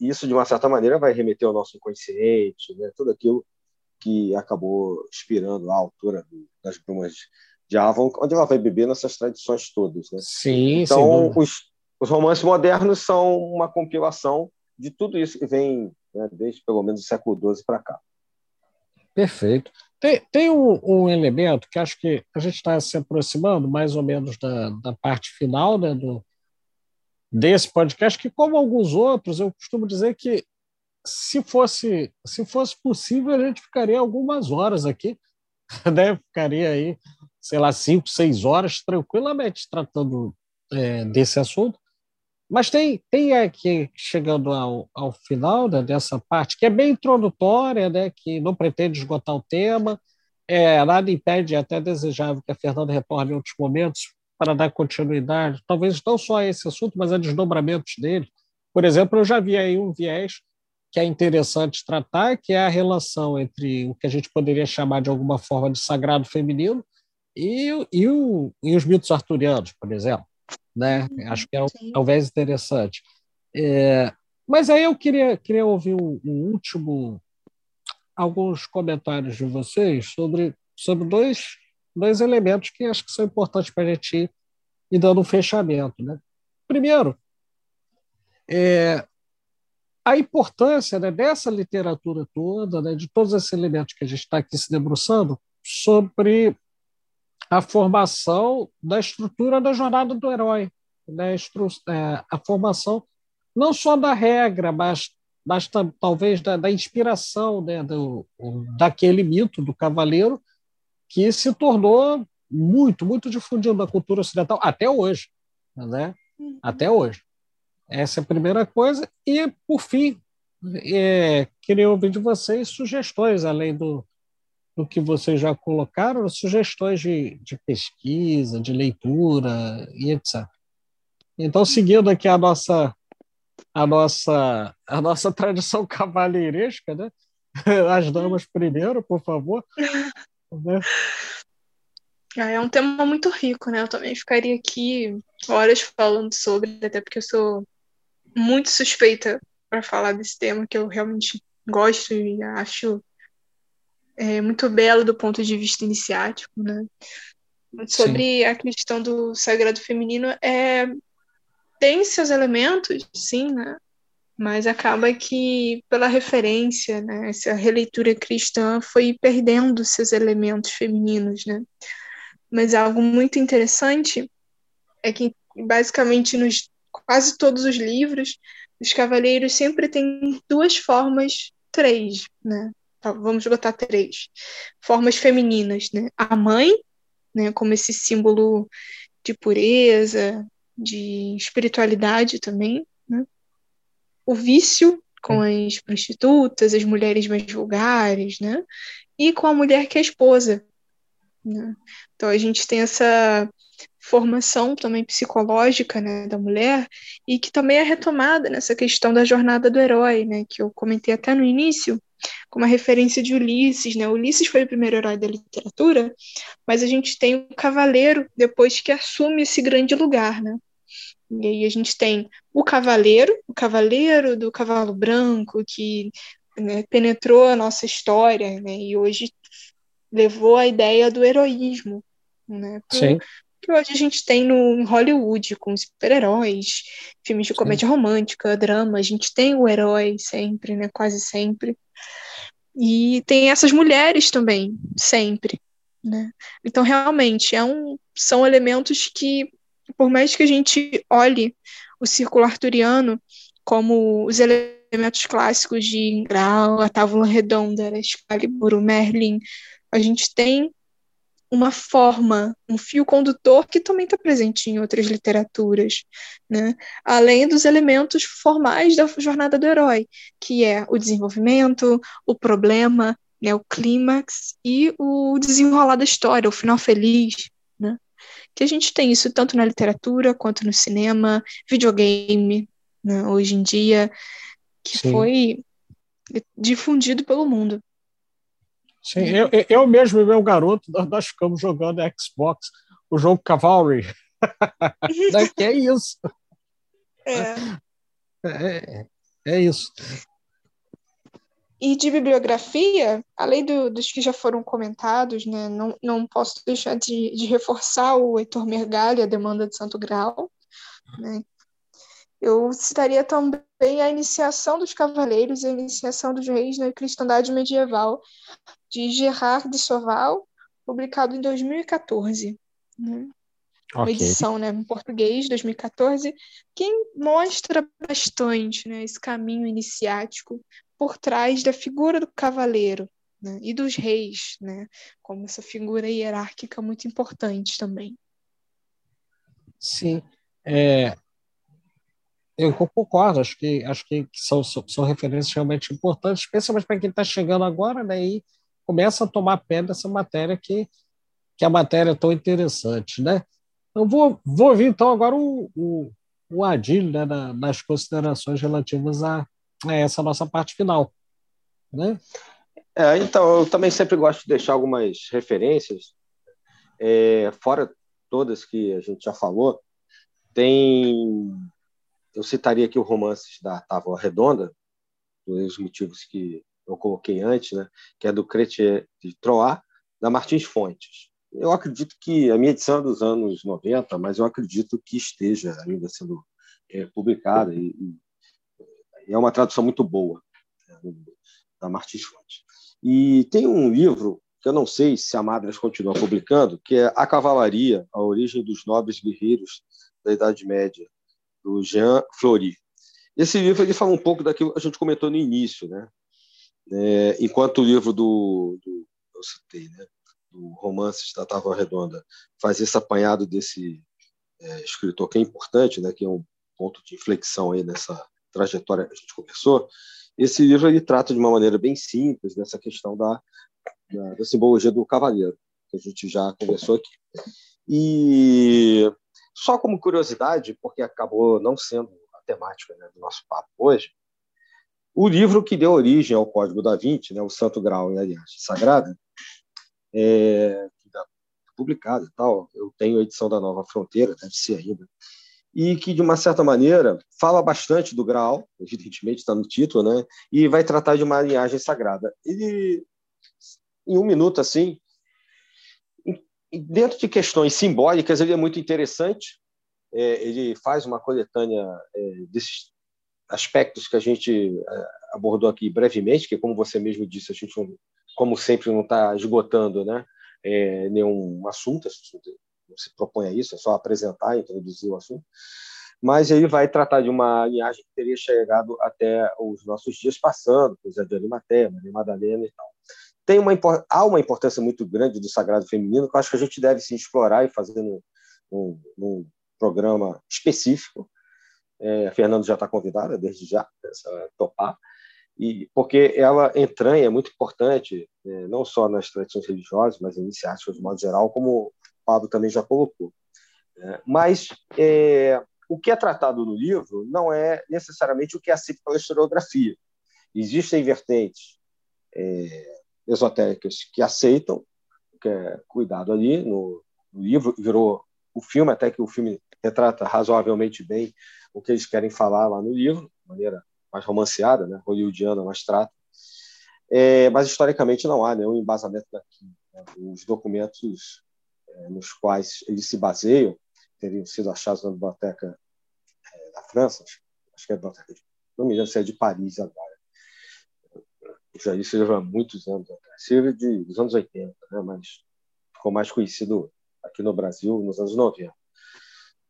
isso, de uma certa maneira, vai remeter ao nosso inconsciente, né? Tudo aquilo que acabou inspirando a altura das brumas de Avon, onde ela vai beber nessas tradições todas. Né? Sim, então, os, os romances modernos são uma compilação de tudo isso que vem né, desde pelo menos o século XII para cá. Perfeito. Tem, tem um, um, elemento que acho que a gente está se aproximando mais ou menos da, da parte final né, do, desse podcast, que, como alguns outros, eu costumo dizer que se fosse, se fosse possível, a gente ficaria algumas horas aqui, né? ficaria aí sei lá, cinco, seis horas tranquilamente tratando é, desse assunto. Mas tem, tem aqui, chegando ao, ao final né, dessa parte, que é bem introdutória, né, que não pretende esgotar o tema, é, nada impede, é até desejável que a Fernanda retorne em outros momentos para dar continuidade, talvez não só a esse assunto, mas a desdobramentos dele. Por exemplo, eu já vi aí um viés que é interessante tratar, que é a relação entre o que a gente poderia chamar de alguma forma de sagrado feminino e, e, o, e os mitos arturianos, por exemplo. Né? Uhum, Acho que é talvez interessante. É, mas aí eu queria, queria ouvir um, um, último, alguns comentários de vocês sobre, sobre dois, dois elementos que acho que são importantes para a gente ir, ir dando um fechamento. Né? Primeiro, é, a importância né, dessa literatura toda, né, de todos esses elementos que a gente está aqui se debruçando, sobre a formação da estrutura da jornada do herói, né? a formação não só da regra, mas das, talvez da, da inspiração né, do, daquele mito do cavaleiro que se tornou muito, muito difundido na cultura ocidental até hoje, né? Uhum. Até hoje. Essa é a primeira coisa. E, por fim, é, queria ouvir de vocês sugestões, além do, do que vocês já colocaram, sugestões de, de pesquisa, de leitura e etc. Então, seguindo aqui a nossa a nossa a nossa tradição cavalheiresca, né? As damas primeiro, por favor. né? É um tema muito rico, né? Eu também ficaria aqui horas falando sobre, até porque eu sou muito suspeita para falar desse tema que eu realmente gosto e acho é, muito belo do ponto de vista iniciático, né? Sobre sim. a questão do sagrado feminino, é, tem seus elementos, sim, né? Mas acaba que, pela referência, né, essa releitura cristã foi perdendo seus elementos femininos, né? Mas algo muito interessante é que, basicamente, nos quase todos os livros, os cavaleiros sempre têm duas formas, três, né? Tá, vamos botar três formas femininas, né? A mãe, né, como esse símbolo de pureza, de espiritualidade também, né? O vício com as prostitutas, as mulheres mais vulgares, né? E com a mulher que é esposa. Né? Então a gente tem essa formação também psicológica né, da mulher e que também é retomada nessa questão da jornada do herói, né, que eu comentei até no início, como a referência de Ulisses, né? Ulisses foi o primeiro herói da literatura, mas a gente tem o cavaleiro depois que assume esse grande lugar, né? E aí a gente tem o cavaleiro, o cavaleiro do cavalo branco que né, penetrou a nossa história, né? E hoje levou a ideia do heroísmo, né? Pro, Sim. Que hoje a gente tem no Hollywood com super-heróis, filmes de comédia Sim. romântica, drama, a gente tem o herói sempre, né? Quase sempre. E tem essas mulheres também, sempre. Né? Então, realmente, é um, são elementos que, por mais que a gente olhe o círculo arturiano como os elementos clássicos de Grau, a Távola Redonda, Excalibur, o Merlin, a gente tem uma forma, um fio condutor que também está presente em outras literaturas, né? além dos elementos formais da jornada do herói, que é o desenvolvimento, o problema, né, o clímax e o desenrolar da história, o final feliz, né? que a gente tem isso tanto na literatura quanto no cinema, videogame, né, hoje em dia, que Sim. foi difundido pelo mundo. Sim, eu, eu mesmo e meu garoto, nós ficamos jogando Xbox, o jogo Cavalry. Né, que é isso. É. é. É, isso. E de bibliografia, além do, dos que já foram comentados, né, não, não posso deixar de, de reforçar o Heitor Mergalli, A Demanda de Santo Grau. Né. Eu citaria também a Iniciação dos Cavaleiros e a Iniciação dos Reis na Cristandade Medieval, de Gerard de Soval, publicado em 2014. Né? Okay. Uma edição né, em português, 2014, que mostra bastante né, esse caminho iniciático por trás da figura do cavaleiro né, e dos reis, né, como essa figura hierárquica muito importante também. Sim, é, eu concordo, acho que, acho que são, são referências realmente importantes, especialmente para quem está chegando agora, né, e começa a tomar pé dessa matéria que, que a matéria é tão interessante, né? Eu vou, vou ouvir, então, agora o, o, o Adil, né, na, nas considerações relativas a, a, essa nossa parte final, né? É, então, eu também sempre gosto de deixar algumas referências, é, fora todas que a gente já falou, tem... Eu citaria aqui o romances da Távola Redonda, dos motivos que eu coloquei antes, né, que é do Cretier de Troyes, da Martins Fontes. Eu acredito que a minha edição é dos anos 90, mas eu acredito que esteja ainda sendo é, publicada e, e, é uma tradução muito boa né, da Martins Fontes. E tem um livro que eu não sei se a Madras continua publicando, que é A Cavalaria, a origem dos nobres guerreiros da Idade Média, do Jean Fleury. Esse livro ele fala um pouco daquilo que a gente comentou no início, né? É, enquanto o livro do, do eu citei, né? do Romances da Távola Redonda faz esse apanhado desse é, escritor que é importante, né? Que é um ponto de inflexão aí nessa trajetória que a gente conversou. Esse livro ele trata de uma maneira bem simples dessa questão da, da, da simbologia do cavaleiro, que a gente já conversou aqui. E só como curiosidade, porque acabou não sendo a temática né, do nosso papo hoje, o livro que deu origem ao Código da Vinci, né, o Santo Grau e a Aliança Sagrada, é, publicado e tal, eu tenho a edição da Nova Fronteira, deve ser ainda, e que, de uma certa maneira, fala bastante do Graal, evidentemente está no título, né? e vai tratar de uma linhagem sagrada. Ele, em um minuto, assim, dentro de questões simbólicas, ele é muito interessante. É, ele faz uma coletânea é, desses aspectos que a gente é, abordou aqui brevemente, que, como você mesmo disse, a gente, como sempre, não está esgotando né, é, nenhum assunto, não se propõe a isso, é só apresentar, introduzir o assunto. Mas ele vai tratar de uma linhagem que teria chegado até os nossos dias passando, por exemplo, de Arimateia, Maria Madalena e tal tem uma, há uma importância muito grande do sagrado feminino que eu acho que a gente deve se explorar e fazer num, programa específico. É, a Fernanda já está convidada, desde já, a topar, e, porque ela entranha, é muito importante, é, não só nas tradições religiosas, mas iniciáticas de modo geral, como o Pablo também já colocou. É, mas é, o que é tratado no livro não é necessariamente o que é aceito pela historiografia. Existem vertentes é, esotéricas que aceitam, que é cuidado ali no, no livro, virou o filme, até que o filme retrata razoavelmente bem o que eles querem falar lá no livro, de maneira mais romanceada, né, hollywoodiana, mais trata. É, mas historicamente não há nenhum embasamento daqui. Né? Os documentos é, nos quais eles se baseiam teriam sido achados na biblioteca é, da França, acho que é a biblioteca de, não me lembro se é de Paris agora, já isso há muitos anos atrás. Silvio de, dos anos 80, né? mas ficou mais conhecido aqui no Brasil nos anos 90.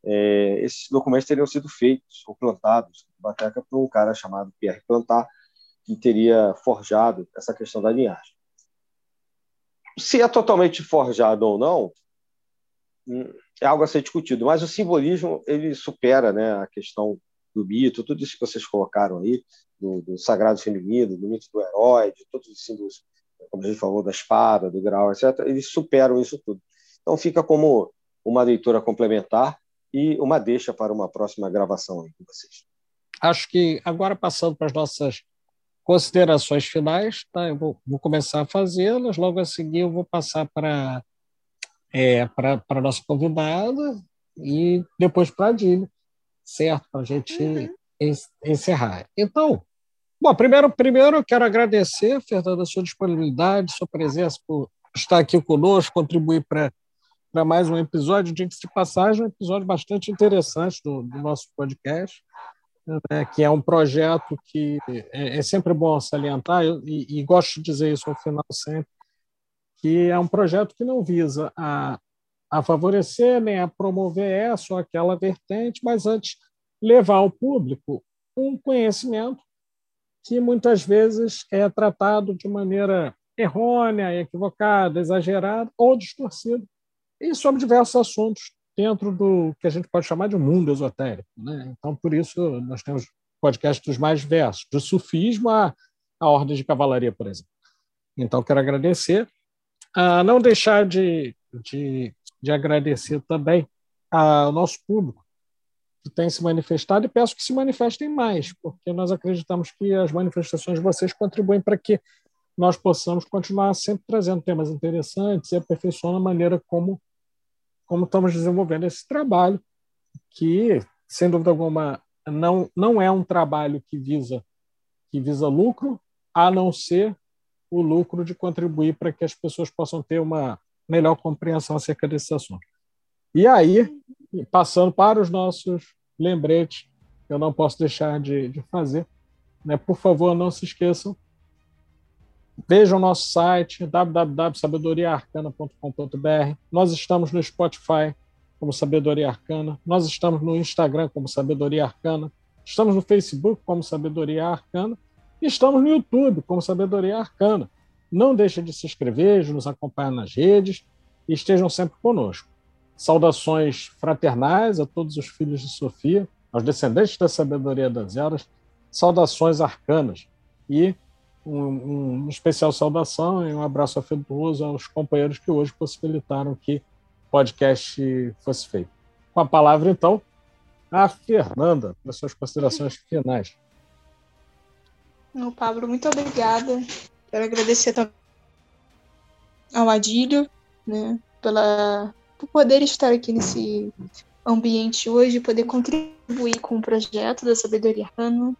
É, esses documentos teriam sido feitos ou plantados na biblioteca por um cara chamado Pierre Plantar, que teria forjado essa questão da linhagem. Se é totalmente forjado ou não, hum, é algo a ser discutido, mas o simbolismo ele supera né, a questão do mito, tudo isso que vocês colocaram aí, do, do sagrado feminino, do mito do herói, de todos os símbolos, como a gente falou, da espada, do grau, etc., eles superam isso tudo. Então fica como uma leitura complementar e uma deixa para uma próxima gravação aí com vocês. Acho que agora passando para as nossas considerações finais, tá? eu vou, vou começar a fazê-las, logo a seguir eu vou passar para é, para a nossa convidada e depois para a certo? Para a gente uhum. encerrar. Então, bom, primeiro, primeiro eu quero agradecer, Fernanda, a sua disponibilidade, sua presença por estar aqui conosco, contribuir para para mais um episódio, de de passagem, um episódio bastante interessante do, do nosso podcast, né, que é um projeto que é, é sempre bom salientar, e, e, gosto de dizer isso ao final sempre, que é um projeto que não visa a a favorecer nem a promover essa ou aquela vertente, mas antes levar ao público um conhecimento que muitas vezes é tratado de maneira errônea, equivocada, exagerada ou distorcida, e sobre diversos assuntos dentro do que a gente pode chamar de mundo esotérico. Né? Então, por isso, nós temos podcasts dos mais diversos, do sufismo à, à ordem de cavalaria, por exemplo. Então, quero agradecer. Ah, não deixar de, de de agradecer também ao nosso público que tem se manifestado e peço que se manifestem mais, porque nós acreditamos que as manifestações de vocês contribuem para que nós possamos continuar sempre trazendo temas interessantes e aperfeiçoando a maneira como, como estamos desenvolvendo esse trabalho, que, sem dúvida alguma, não, não é um trabalho que visa, que visa lucro, a não ser o lucro de contribuir para que as pessoas possam ter uma melhor compreensão acerca desses assuntos. E aí, passando para os nossos lembretes, eu não posso deixar de, de fazer. Né? Por favor, não se esqueçam. Vejam nosso site www.sabedoriaarcana.com.br. Nós estamos no Spotify como Sabedoria Arcana. Nós estamos no Instagram como Sabedoria Arcana. Estamos no Facebook como Sabedoria Arcana e estamos no YouTube como Sabedoria Arcana. Não deixe de se inscrever, de nos acompanhar nas redes e estejam sempre conosco. Saudações fraternais a todos os filhos de Sofia, aos descendentes da sabedoria das eras, saudações arcanas e um, um especial saudação e um abraço afetuoso aos companheiros que hoje possibilitaram que o podcast fosse feito. Com a palavra, então, a Fernanda, para suas considerações finais. Não, Pablo, muito obrigada. Quero agradecer também ao Adílio, né, pela, por poder estar aqui nesse ambiente hoje, poder contribuir com o projeto da Sabedoria Arcana,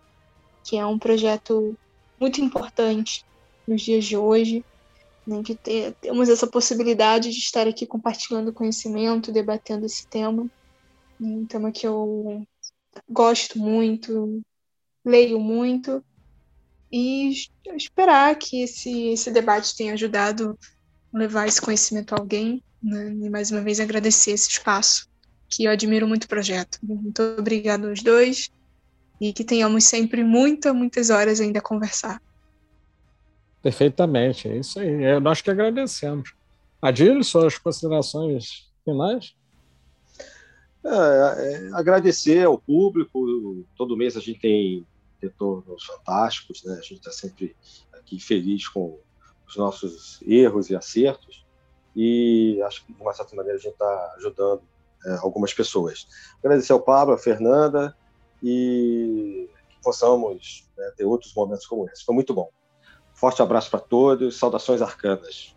que é um projeto muito importante nos dias de hoje, né, que temos essa possibilidade de estar aqui compartilhando conhecimento, debatendo esse tema. Um tema que eu gosto muito, leio muito, e esperar que esse, esse debate tenha ajudado a levar esse conhecimento a alguém. Né? E mais uma vez agradecer esse espaço, que eu admiro muito o projeto. Muito obrigado aos dois e que tenhamos sempre muitas, muitas horas ainda a conversar. Perfeitamente, é isso aí. É, nós que agradecemos. Adílio, suas considerações finais? É, é, agradecer ao público. Todo mês a gente tem retornos fantásticos, né? A gente está sempre aqui feliz com os nossos erros e acertos. E acho que, de uma certa maneira, a gente está ajudando é, algumas pessoas. Agradecer ao Pablo, a Fernanda, e que possamos né, ter outros momentos como esse. Foi muito bom. Forte abraço para todos, saudações arcanas.